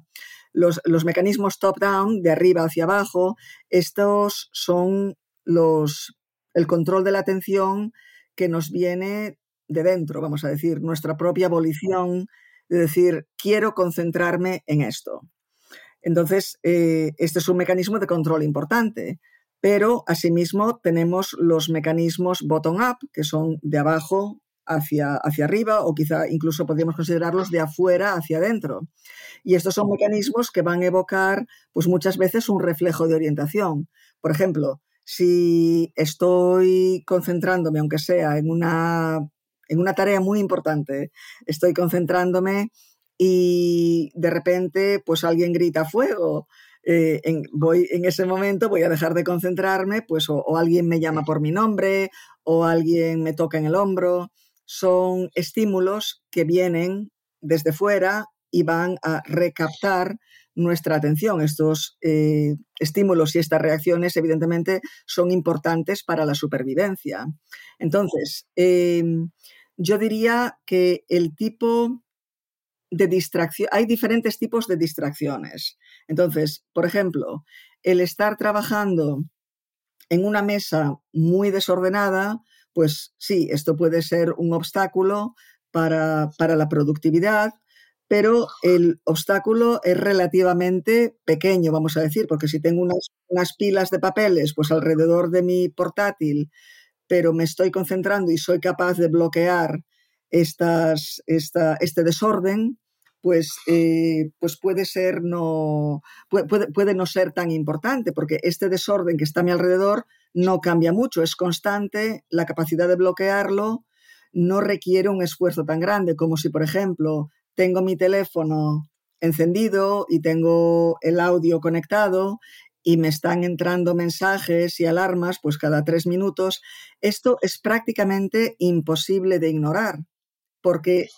Los, los mecanismos top-down, de arriba hacia abajo, estos son los, el control de la atención que nos viene de dentro, vamos a decir, nuestra propia volición de decir, quiero concentrarme en esto. Entonces, eh, este es un mecanismo de control importante, pero asimismo tenemos los mecanismos bottom-up, que son de abajo hacia, hacia arriba o quizá incluso podríamos considerarlos de afuera hacia adentro. Y estos son mecanismos que van a evocar pues muchas veces un reflejo de orientación. Por ejemplo, si estoy concentrándome, aunque sea en una, en una tarea muy importante, estoy concentrándome y de repente pues alguien grita fuego. Eh, en, voy, en ese momento voy a dejar de concentrarme, pues o, alguien me llama por mi nombre o alguien me toca en el hombro. Son estímulos que vienen desde fuera y van a recaptar nuestra atención. Estos eh, estímulos y estas reacciones, evidentemente, son importantes para la supervivencia. Entonces, em, yo diría que el tipo de distracción, hay diferentes tipos de distracciones. Entonces, por ejemplo, el estar trabajando en una mesa muy desordenada, pues sí, esto puede ser un obstáculo para, la productividad, pero el obstáculo es relativamente pequeño, vamos a decir, porque si tengo unas, unas, pilas de papeles pues alrededor de mi portátil, pero me estoy concentrando y soy capaz de bloquear esta, este desorden, pues, eh, pues puede, ser no, puede, puede, no ser tan importante, porque este desorden que está a mi alrededor no cambia mucho, es constante, la capacidad de bloquearlo no requiere un esfuerzo tan grande como si, por ejemplo, tengo mi teléfono encendido y tengo el audio conectado y me están entrando mensajes y alarmas pues cada tres minutos, esto es prácticamente imposible de ignorar porque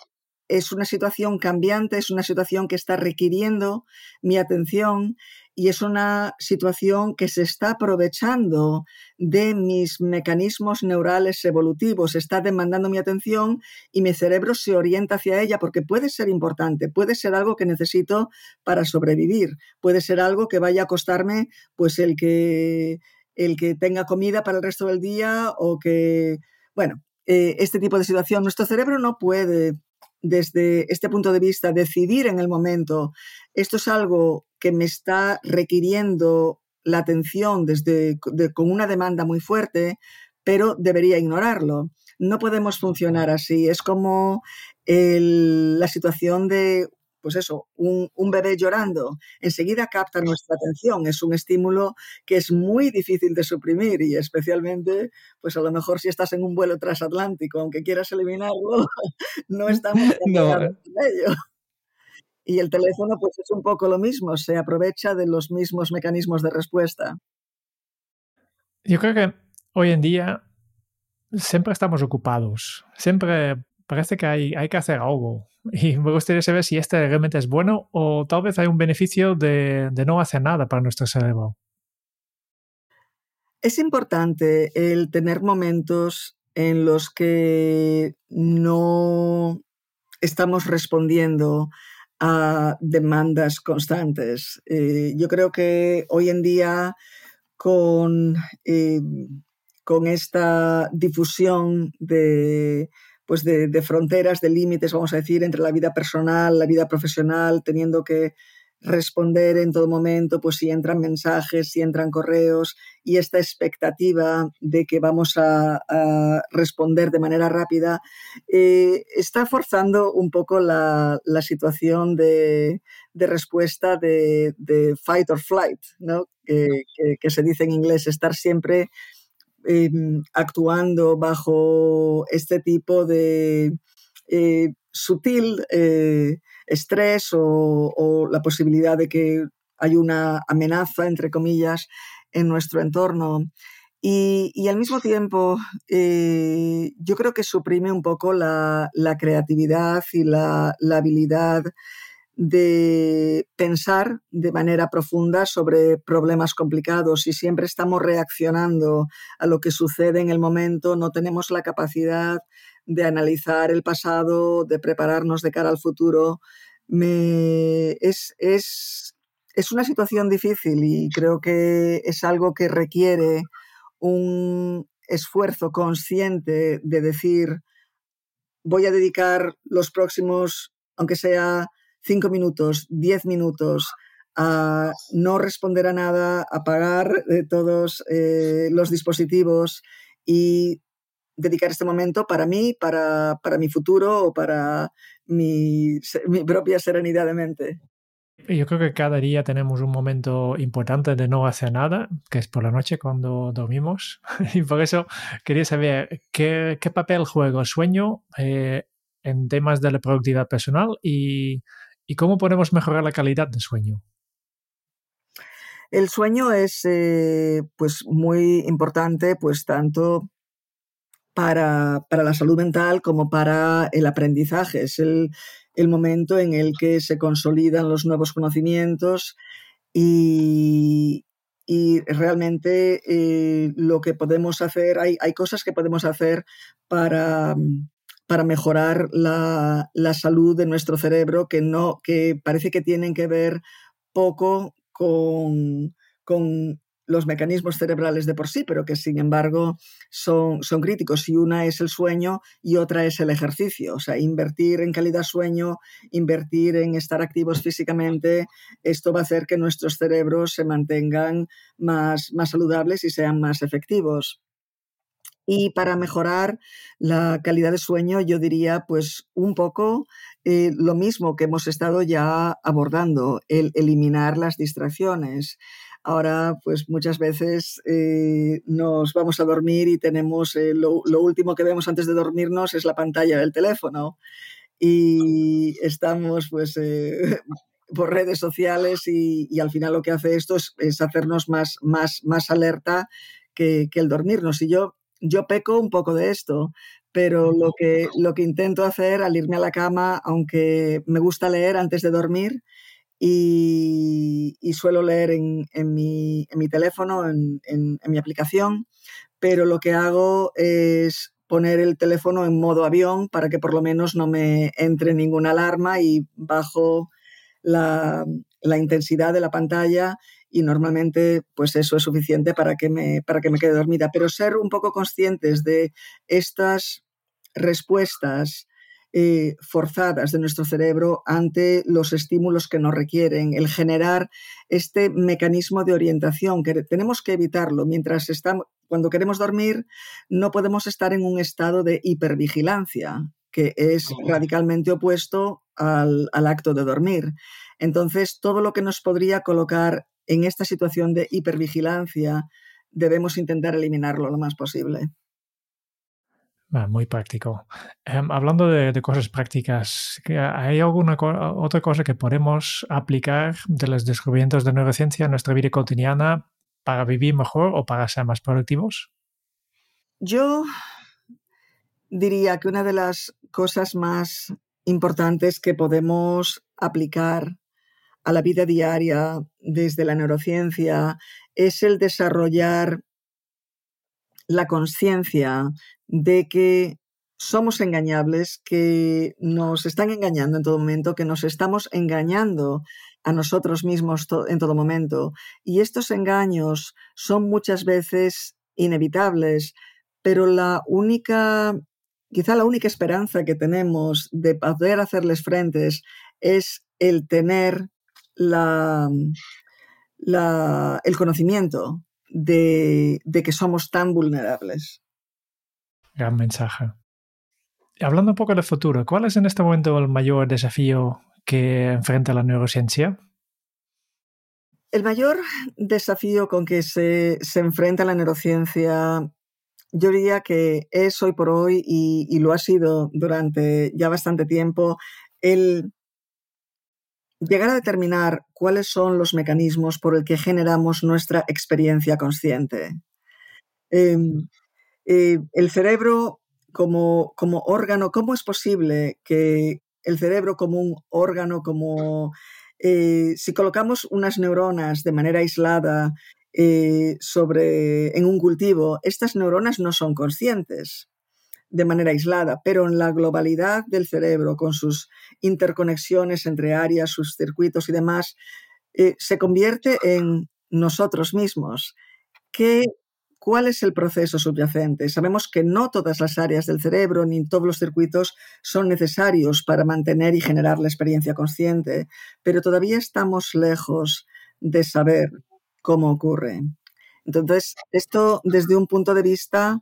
es una situación cambiante, es una situación que está requiriendo mi atención y es una situación que se está aprovechando de mis mecanismos neurales evolutivos, está demandando mi atención y mi cerebro se orienta hacia ella porque puede ser importante, puede ser algo que necesito para sobrevivir, puede ser algo que vaya a costarme pues el que el que tenga comida para el resto del día o que bueno, eh, este tipo de situación. Nuestro cerebro no puede, desde este punto de vista, decidir en el momento, esto es algo que me está requiriendo la atención desde, con una demanda muy fuerte, pero debería ignorarlo. No podemos funcionar así. Es como la situación de pues eso, un, bebé llorando, enseguida capta nuestra atención. Es un estímulo que es muy difícil de suprimir y especialmente, pues a lo mejor si estás en un vuelo transatlántico, aunque quieras eliminarlo, no estamos no. de ello. Y el teléfono, pues es un poco lo mismo, se aprovecha de los mismos mecanismos de respuesta. Yo creo que hoy en día siempre estamos ocupados, siempre parece que hay, hay que hacer algo y me gustaría saber si este realmente es bueno o tal vez hay un beneficio de, no hacer nada para nuestro cerebro. Es importante el tener momentos en los que no estamos respondiendo a demandas constantes. Eh, yo creo que hoy en día con, eh, con esta difusión de, pues de, fronteras, de límites, vamos a decir, entre la vida personal, la vida profesional, teniendo que responder en todo momento, pues si entran mensajes, si entran correos y esta expectativa de que vamos a, responder de manera rápida, eh, está forzando un poco la, situación de, respuesta de, fight or flight, ¿no? que se dice en inglés, estar siempre Em, actuando bajo este tipo de eh, sutil eh, estrés o, la posibilidad de que hay una amenaza, entre comillas, en nuestro entorno. Y, al mismo tiempo, eh, yo creo que suprime un poco la, creatividad y la, habilidad de pensar de manera profunda sobre problemas complicados y siempre estamos reaccionando a lo que sucede en el momento, no tenemos la capacidad de analizar el pasado, de prepararnos de cara al futuro. es, es, es una situación difícil y creo que es algo que requiere un esfuerzo consciente de decir, voy a dedicar los próximos, aunque sea cinco minutos, diez minutos, a no responder a nada, apagar eh, todos los dispositivos y dedicar este momento para mí, para, para mi futuro o para mi, mi propia serenidad de mente. Yo creo que cada día tenemos un momento importante de no hacer nada, que es por la noche cuando dormimos. y por eso quería saber qué, qué papel juega el sueño eh, en temas de la productividad personal y, y, cómo podemos mejorar la calidad del sueño. El sueño es eh, pues muy importante, pues tanto para, para, la salud mental como para el aprendizaje. Es el, el momento en el que se consolidan los nuevos conocimientos y, y realmente eh, lo que podemos hacer, hay, hay, cosas que podemos hacer para, para mejorar la, la, salud de nuestro cerebro que, no, que parece que tienen que ver poco con, con los mecanismos cerebrales de por sí, pero que sin embargo son, son críticos. Y una es el sueño y otra es el ejercicio. O sea, invertir en calidad sueño, invertir en estar activos físicamente, esto va a hacer que nuestros cerebros se mantengan más, más saludables y sean más efectivos. Y para mejorar la calidad de sueño, yo diría, pues un poco eh, lo mismo que hemos estado ya abordando, el eliminar las distracciones. Ahora, pues muchas veces eh, nos vamos a dormir y tenemos eh, lo, último que vemos antes de dormirnos es la pantalla del teléfono y estamos pues por redes sociales y, al final lo que hace esto es, hacernos más, más, más alerta que, que, el dormirnos. Y yo, yo peco un poco de esto, pero lo que, lo que intento hacer al irme a la cama, aunque me gusta leer antes de dormir, y, suelo leer en, mi, teléfono, en, mi aplicación, pero lo que hago es poner el teléfono en modo avión para que por lo menos no me entre ninguna alarma y bajo la, intensidad de la pantalla y normalmente pues eso es suficiente para que, me, para que me quede dormida. Pero ser un poco conscientes de estas respuestas eh, forzadas de nuestro cerebro ante los estímulos que nos requieren, el generar este mecanismo de orientación que tenemos que evitarlo mientras estamos, cuando queremos dormir, no podemos estar en un estado de hipervigilancia, que es radicalmente opuesto al, al acto de dormir. Entonces, todo lo que nos podría colocar en esta situación de hipervigilancia, debemos intentar eliminarlo lo más posible. Ah, muy práctico. Em, hablando de, cosas prácticas, ¿hay alguna otra cosa que podemos aplicar de los descubrimientos de neurociencia en nuestra vida cotidiana para vivir mejor o para ser más productivos? Yo diría que una de las cosas más importantes que podemos aplicar a la vida diaria desde la neurociencia es el desarrollar la conciencia de que somos engañables, que nos están engañando en todo momento, que nos estamos engañando a nosotros mismos en todo momento. Y estos engaños son muchas veces inevitables, pero la única, quizá la única esperanza que tenemos de poder hacerles frentes es el tener la, el conocimiento de, de que somos tan vulnerables. Gran mensaje. Hablando un poco del futuro, ¿cuál es en este momento el mayor desafío que enfrenta la neurociencia? El mayor desafío con que se, enfrenta la neurociencia, yo diría que es hoy por hoy y, y, lo ha sido durante ya bastante tiempo, el llegar a determinar cuáles son los mecanismos por el que generamos nuestra experiencia consciente. Em, eh, el cerebro como, como órgano, ¿cómo es posible que el cerebro como un órgano, como eh, si colocamos unas neuronas de manera aislada eh, sobre, en un cultivo, estas neuronas no son conscientes de manera aislada, pero en la globalidad del cerebro, con sus interconexiones entre áreas, sus circuitos y demás, eh, se convierte en nosotros mismos. ¿Qué, ¿Cuál es el proceso subyacente? Sabemos que no todas las áreas del cerebro ni todos los circuitos son necesarios para mantener y generar la experiencia consciente, pero todavía estamos lejos de saber cómo ocurre. Entonces, esto desde un punto de vista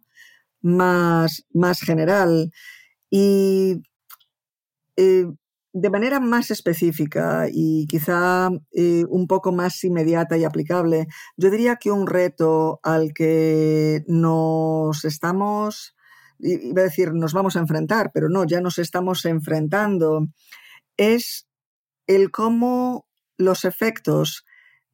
más, más general y eh, de manera más específica y quizá eh, un poco más inmediata y aplicable, yo diría que un reto al que nos estamos, iba a decir, nos vamos a enfrentar, pero no, ya nos estamos enfrentando, es el cómo los efectos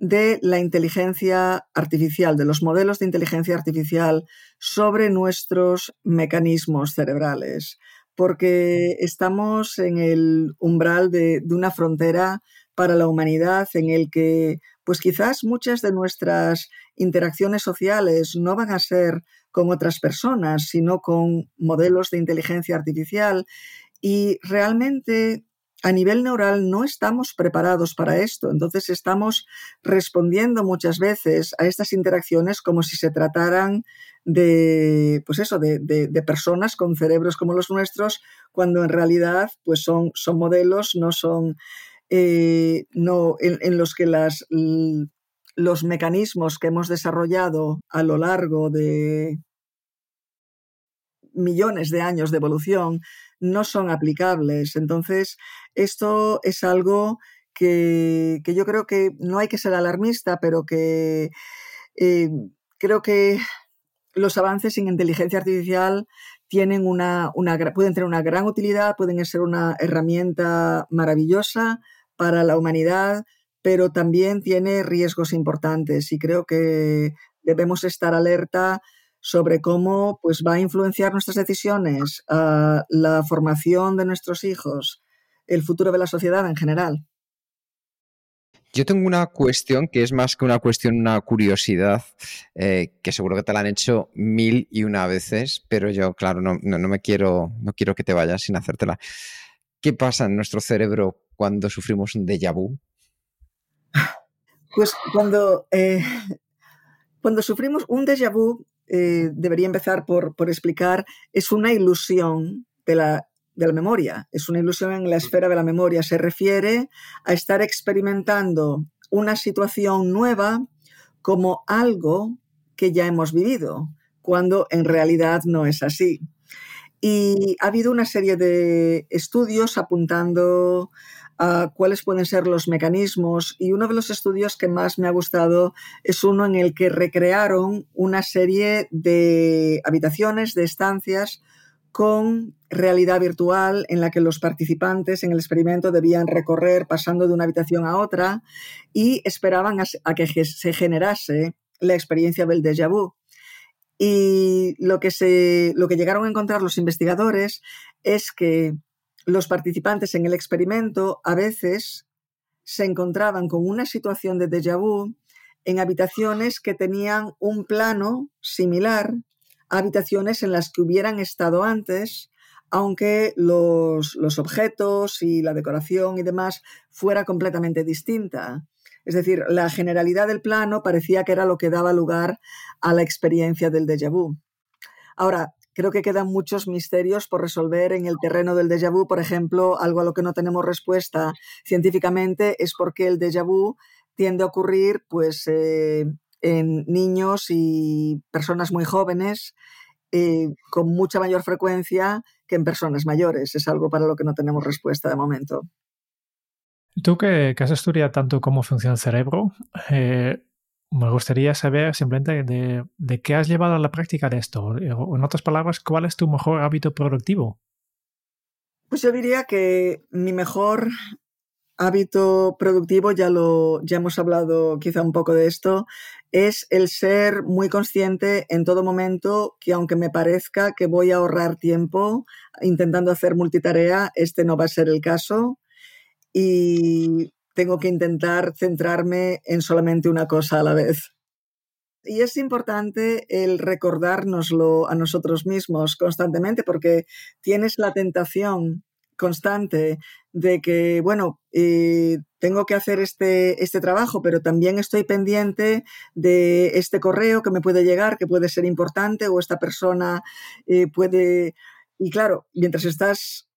de la inteligencia artificial, de los modelos de inteligencia artificial sobre nuestros mecanismos cerebrales, porque estamos en el umbral de, una frontera para la humanidad en el que, pues quizás muchas de nuestras interacciones sociales no van a ser con otras personas, sino con modelos de inteligencia artificial. Y realmente a nivel neural no estamos preparados para esto. Entonces estamos respondiendo muchas veces a estas interacciones como si se trataran de, pues eso, de, personas con cerebros como los nuestros, cuando en realidad pues son, son modelos, no son, eh, no, en, los que las, los mecanismos que hemos desarrollado a lo largo de millones de años de evolución no son aplicables. Entonces, esto es algo que, yo creo que no hay que ser alarmista, pero que eh, creo que los avances en inteligencia artificial tienen una, pueden tener una gran utilidad, pueden ser una herramienta maravillosa para la humanidad, pero también tiene riesgos importantes y creo que debemos estar alerta sobre cómo pues, va a influenciar nuestras decisiones, ah, la formación de nuestros hijos, el futuro de la sociedad en general. Yo tengo una cuestión que es más que una cuestión, una curiosidad, eh, que seguro que te la han hecho mil y una veces, pero yo, claro, no, me quiero, no quiero que te vayas sin hacértela. ¿Qué pasa en nuestro cerebro cuando sufrimos un déjà vu? Pues cuando, eh, cuando sufrimos un déjà vu, eh, debería empezar por, explicar, es una ilusión de la, de la memoria, es una ilusión en la esfera de la memoria. Se refiere a estar experimentando una situación nueva como algo que ya hemos vivido, cuando en realidad no es así. Y ha habido una serie de estudios apuntando cuáles pueden ser los mecanismos y uno de los estudios que más me ha gustado es uno en el que recrearon una serie de habitaciones, de estancias con realidad virtual en la que los participantes en el experimento debían recorrer pasando de una habitación a otra y esperaban a, que se generase la experiencia del déjà vu. Y lo que, se, lo que llegaron a encontrar los investigadores es que los participantes en el experimento a veces se encontraban con una situación de déjà vu en habitaciones que tenían un plano similar a habitaciones en las que hubieran estado antes, aunque los, los objetos y la decoración y demás fuera completamente distinta. Es decir, la generalidad del plano parecía que era lo que daba lugar a la experiencia del déjà vu. Ahora, creo que quedan muchos misterios por resolver en el terreno del déjà vu. Por ejemplo, algo a lo que no tenemos respuesta científicamente es por qué el déjà vu tiende a ocurrir pues, eh, en niños y personas muy jóvenes eh, con mucha mayor frecuencia que en personas mayores. Es algo para lo que no tenemos respuesta de momento. Tú que, has estudiado tanto cómo funciona el cerebro, eh, me gustaría saber simplemente de, qué has llevado a la práctica de esto. En otras palabras, ¿cuál es tu mejor hábito productivo? Pues yo diría que mi mejor hábito productivo, ya lo ya hemos hablado quizá un poco de esto, es el ser muy consciente en todo momento que aunque me parezca que voy a ahorrar tiempo intentando hacer multitarea, este no va a ser el caso y tengo que intentar centrarme en solamente una cosa a la vez. Y es importante el recordárnoslo a nosotros mismos constantemente porque tienes la tentación constante de que, bueno, eh, tengo que hacer este, este trabajo, pero también estoy pendiente de este correo que me puede llegar, que puede ser importante, o esta persona eh, puede... Y claro, mientras estás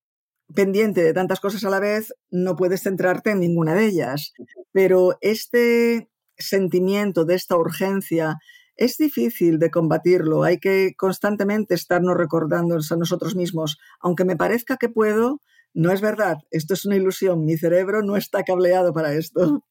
pendiente de tantas cosas a la vez, no puedes centrarte en ninguna de ellas. Pero este sentimiento de esta urgencia es difícil de combatirlo. Hay que constantemente estarnos recordando a nosotros mismos, aunque me parezca que puedo, no es verdad, esto es una ilusión, mi cerebro no está cableado para esto.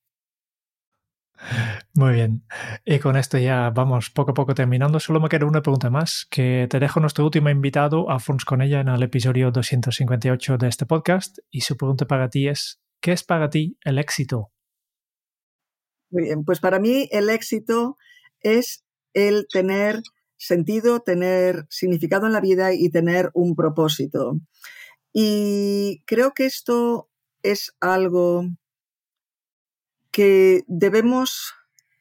Muy bien. Y con esto ya vamos poco a poco terminando. Solo me queda una pregunta más, que te dejo nuestro último invitado, Alfonso Conella, en el episodio 258 de este podcast. Y su pregunta para ti es, ¿qué es para ti el éxito? Muy bien, pues para mí el éxito es el tener sentido, tener significado en la vida y tener un propósito. Y creo que esto es algo que debemos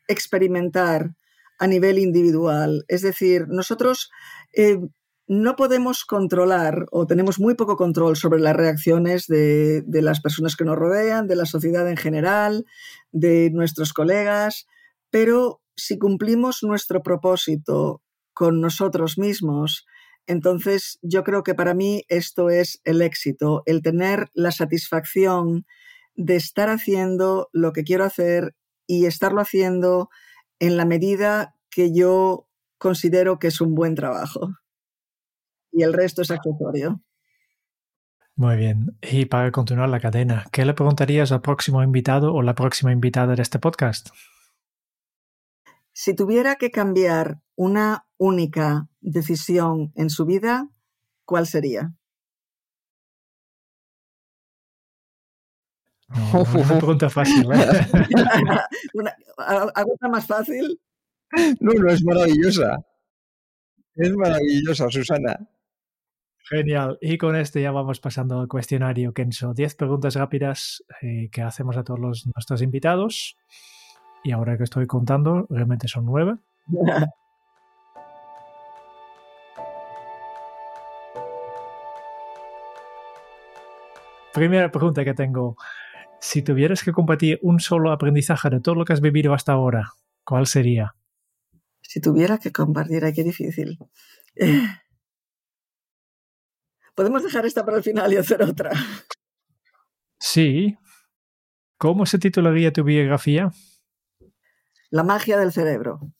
experimentar a nivel individual. Es decir, nosotros eh, no podemos controlar o tenemos muy poco control sobre las reacciones de, de, las personas que nos rodean, de la sociedad en general, de nuestros colegas, pero si cumplimos nuestro propósito con nosotros mismos, entonces, yo creo que para mí esto es el éxito, el tener la satisfacción de estar haciendo lo que quiero hacer y estarlo haciendo en la medida que yo considero que es un buen trabajo. Y el resto es accesorio. Muy bien. Y para continuar la cadena, ¿qué le preguntarías al próximo invitado o la próxima invitada de este podcast? Si tuviera que cambiar una única decisión en su vida, ¿cuál sería? No, una pregunta fácil. ¿eh? una, más fácil? No, no, es maravillosa. Es maravillosa, Susana. Genial. Y con este ya vamos pasando al cuestionario Kenso. Diez preguntas rápidas eh, que hacemos a todos los, nuestros invitados. Y ahora que estoy contando, realmente son nueve. Primera pregunta que tengo. Si tuvieras que compartir un solo aprendizaje de todo lo que has vivido hasta ahora, ¿cuál sería? Si tuviera que compartir, qué difícil. Podemos dejar esta para el final y hacer otra. Sí. ¿Cómo se titularía tu biografía? La magia del cerebro.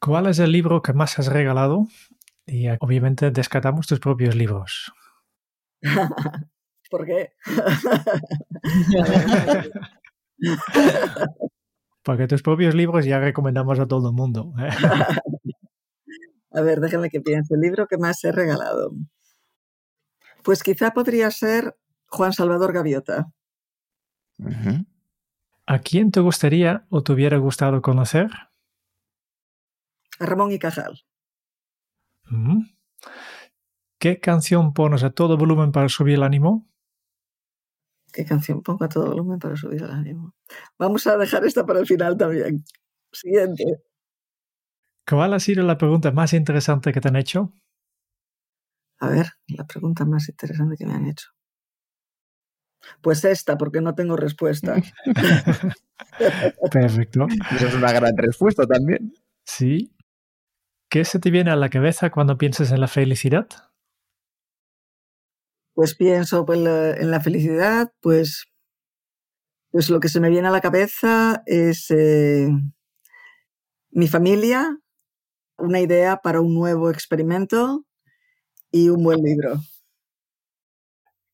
¿Cuál es el libro que más has regalado? Y obviamente descartamos tus propios libros. ¿Por qué? Porque tus propios libros ya recomendamos a todo el mundo. ¿eh? a ver, déjame que piense. El libro que más he regalado. Pues quizá podría ser Juan Salvador Gaviota. ¿A quién te gustaría o te hubiera gustado conocer? A Ramón y Cajal. Mm. ¿Qué canción pones a todo volumen para subir el ánimo? ¿Qué canción pongo a todo volumen para subir el ánimo? Vamos a dejar esta para el final también. Siguiente. ¿Cuál ha sido la pregunta más interesante que te han hecho? A ver, la pregunta más interesante que me han hecho. Pues esta, porque no tengo respuesta. Perfecto. Esa es una gran respuesta también. Sí. ¿Qué se te viene a la cabeza cuando piensas en la felicidad? Pues pienso pues, en la felicidad, pues, pues lo que se me viene a la cabeza es eh, mi familia, una idea para un nuevo experimento y un buen libro.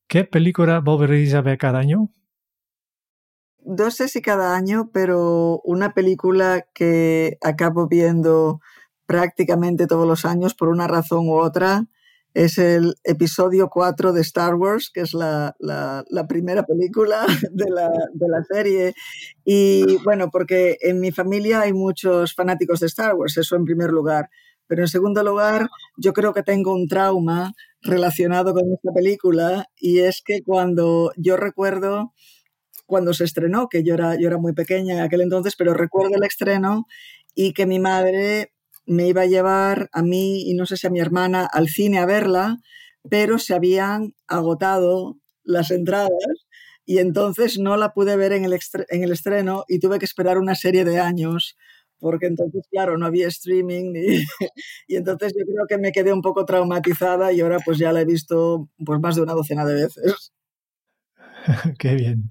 ¿Qué película volveréis a ver cada año? No sé si cada año, pero una película que acabo viendo prácticamente todos los años por una razón u otra es el episodio 4 de Star Wars, que es la, primera película de la, de la, serie. Y bueno, porque en mi familia hay muchos fanáticos de Star Wars, eso en primer lugar. Pero en segundo lugar, yo creo que tengo un trauma relacionado con esta película y es que cuando yo recuerdo cuando se estrenó, que yo era, yo era muy pequeña en aquel entonces, pero recuerdo el estreno y que mi madre me iba a llevar a mí y no sé si a mi hermana al cine a verla, pero se habían agotado las entradas y entonces no la pude ver en el, en el estreno y tuve que esperar una serie de años porque entonces, claro, no había streaming y entonces yo creo que me quedé un poco traumatizada y ahora pues ya la he visto pues más de una docena de veces. Qué bien.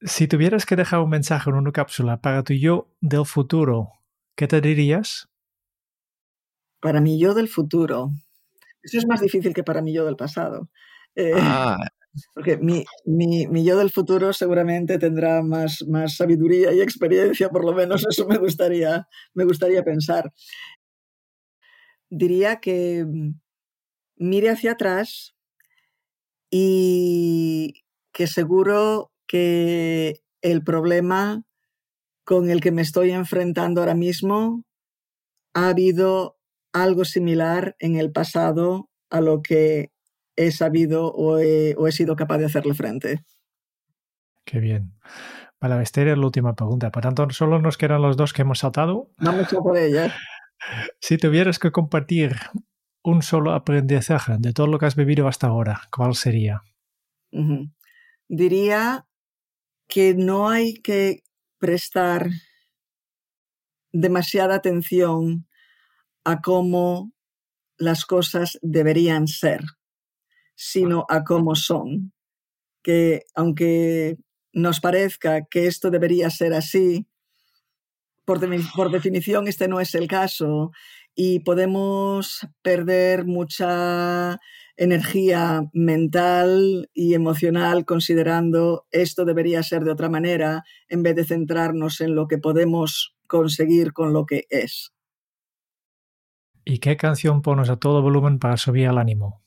si tuvieras que dejar un mensaje en una cápsula para tu yo del futuro, ¿qué te dirías? Para mi yo del futuro. Eso es más difícil que para mi yo del pasado. Eh, ah. Porque mi, mi, yo del futuro seguramente tendrá más, más sabiduría y experiencia, por lo menos eso me gustaría, me gustaría pensar. Diría que mm, mire hacia atrás y que seguro que el problema con el que me estoy enfrentando ahora mismo ha habido algo similar en el pasado a lo que he sabido o he, sido capaz de hacerle frente. Qué bien. Para esta la última pregunta. Por tanto, solo nos quedan los dos que hemos saltado. Vamos a por ella. Si tuvieras que compartir un solo aprendizaje de todo lo que has vivido hasta ahora, ¿cuál sería? Diría que no hay que prestar demasiada atención a cómo las cosas deberían ser, sino a cómo son. Que aunque nos parezca que esto debería ser así, por, por definición este no es el caso y podemos perder mucha energía mental y emocional considerando esto debería ser de otra manera en vez de centrarnos en lo que podemos conseguir con lo que es. ¿Y qué canción pones a todo volumen para subir el ánimo?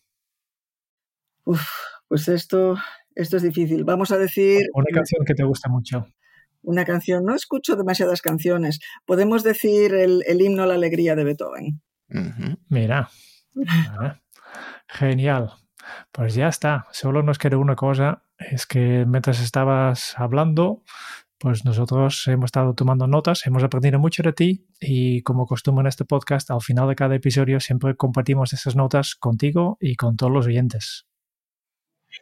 Uf, pues esto, esto es difícil. Vamos a decir... Una canción que te gusta mucho una canción. No escucho demasiadas canciones. Podemos decir el, himno a la alegría de Beethoven. Mira. Genial. Pues ya está. Solo nos queda una cosa. Es que mientras estabas hablando, pues nosotros hemos estado tomando notas, hemos aprendido mucho de ti y como costumbre en este podcast, al final de cada episodio siempre compartimos esas notas contigo y con todos los oyentes.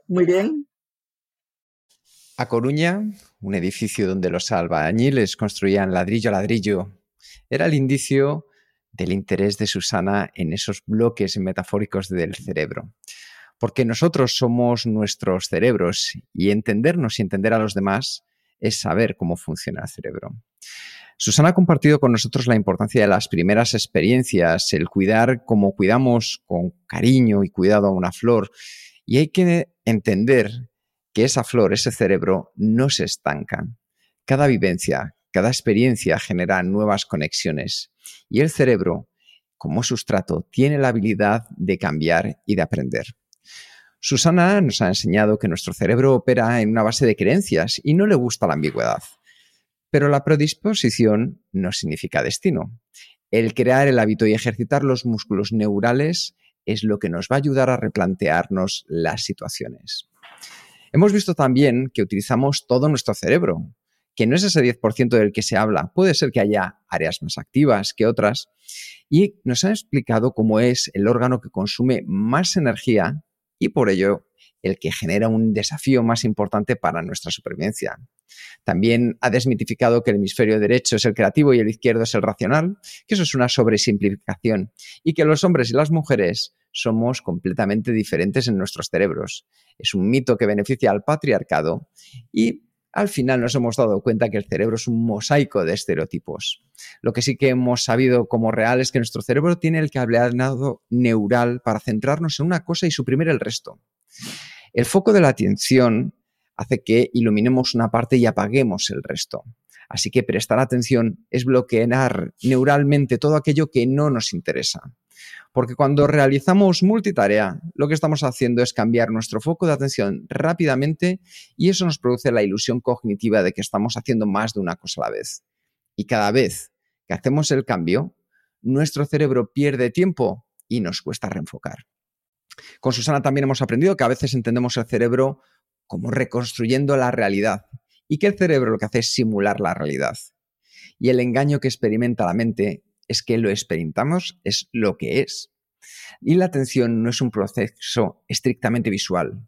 Muy bien. A Coruña, un edificio donde los albañiles construían ladrillo a ladrillo, era el indicio del interés de Susana en esos bloques metafóricos del cerebro. Porque nosotros somos nuestros cerebros y entendernos y entender a los demás es saber cómo funciona el cerebro. Susana ha compartido con nosotros la importancia de las primeras experiencias, el cuidar como cuidamos con cariño y cuidado a una flor. Y hay que entender que esa flor, ese cerebro, no se estanca. Cada vivencia, cada experiencia genera nuevas conexiones y el cerebro, como sustrato, tiene la habilidad de cambiar y de aprender. Susana nos ha enseñado que nuestro cerebro opera en una base de creencias y no le gusta la ambigüedad. Pero la predisposición no significa destino. El crear el hábito y ejercitar los músculos neurales es lo que nos va a ayudar a replantearnos las situaciones. Hemos visto también que utilizamos todo nuestro cerebro, que no es ese 10% del que se habla. Puede ser que haya áreas más activas que otras. Y nos han explicado cómo es el órgano que consume más energía y por ello el que genera un desafío más importante para nuestra supervivencia. También ha desmitificado que el hemisferio derecho es el creativo y el izquierdo es el racional, que eso es una sobresimplificación, y que los hombres y las mujeres somos completamente diferentes en nuestros cerebros. Es un mito que beneficia al patriarcado y al final nos hemos dado cuenta que el cerebro es un mosaico de estereotipos. Lo que sí que hemos sabido como real es que nuestro cerebro tiene el cableado neural para centrarnos en una cosa y suprimir el resto. El foco de la atención hace que iluminemos una parte y apaguemos el resto. Así que prestar atención es bloquear neuralmente todo aquello que no nos interesa. Porque cuando realizamos multitarea, lo que estamos haciendo es cambiar nuestro foco de atención rápidamente y eso nos produce la ilusión cognitiva de que estamos haciendo más de una cosa a la vez. Y cada vez que hacemos el cambio, nuestro cerebro pierde tiempo y nos cuesta reenfocar. Con Susana también hemos aprendido que a veces entendemos el cerebro como reconstruyendo la realidad y que el cerebro lo que hace es simular la realidad. Y el engaño que experimenta la mente es que lo experimentamos, es lo que es. Y la atención no es un proceso estrictamente visual.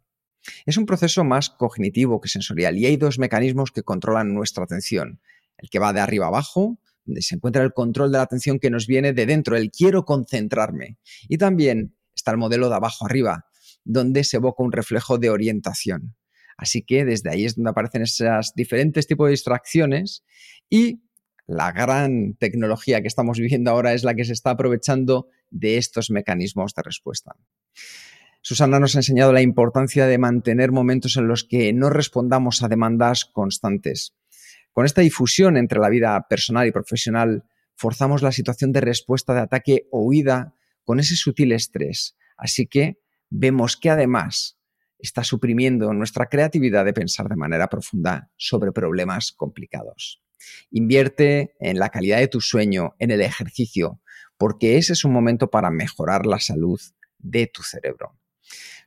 Es un proceso más cognitivo que sensorial y hay dos mecanismos que controlan nuestra atención. El que va de arriba abajo, donde se encuentra el control de la atención que nos viene de dentro, el quiero concentrarme. Y también está el modelo de abajo arriba, donde se evoca un reflejo de orientación. Así que desde ahí es donde aparecen esos diferentes tipos de distracciones y la gran tecnología que estamos viviendo ahora es la que se está aprovechando de estos mecanismos de respuesta. Susana nos ha enseñado la importancia de mantener momentos en los que no respondamos a demandas constantes. Con esta difusión entre la vida personal y profesional, forzamos la situación de respuesta de ataque o huida con ese sutil estrés. Así que vemos que además está suprimiendo nuestra creatividad de pensar de manera profunda sobre problemas complicados. Invierte en la calidad de tu sueño, en el ejercicio, porque ese es un momento para mejorar la salud de tu cerebro.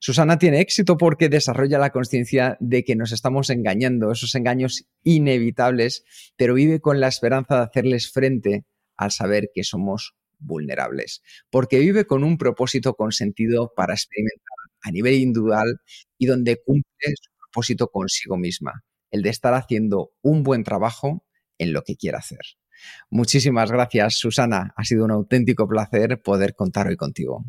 Susana tiene éxito porque desarrolla la conciencia de que nos estamos engañando, esos engaños inevitables, pero vive con la esperanza de hacerles frente al saber que somos vulnerables, porque vive con un propósito con sentido para experimentar a nivel individual y donde cumple su propósito consigo misma, el de estar haciendo un buen trabajo en lo que quiera hacer. Muchísimas gracias, Susana. Ha sido un auténtico placer poder contar hoy contigo.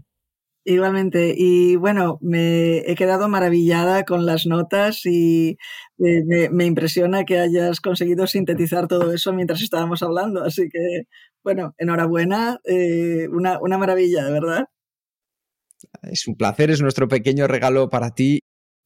Igualmente. Y bueno, me he quedado maravillada con las notas y me, impresiona que hayas conseguido sintetizar todo eso mientras estábamos hablando. Así que, bueno, enhorabuena. Eh, una, una maravilla, de verdad. Es un placer, es nuestro pequeño regalo para ti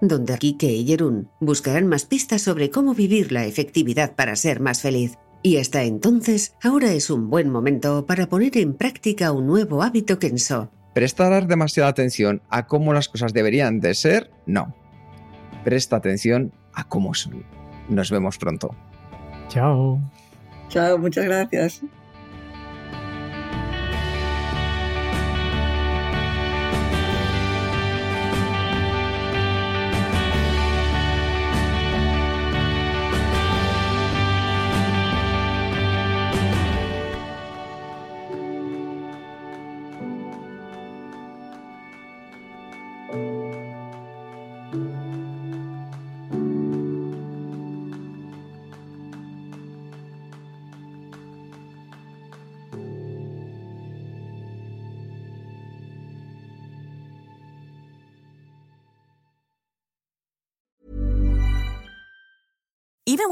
donde Kike y Jerún buscarán más pistas sobre cómo vivir la efectividad para ser más feliz. Y hasta entonces, ahora es un buen momento para poner en práctica un nuevo hábito Kenso. ¿Prestar demasiada atención a cómo las cosas deberían de ser? No. Presta atención a cómo son. Nos vemos pronto. Chao. Chao, muchas gracias.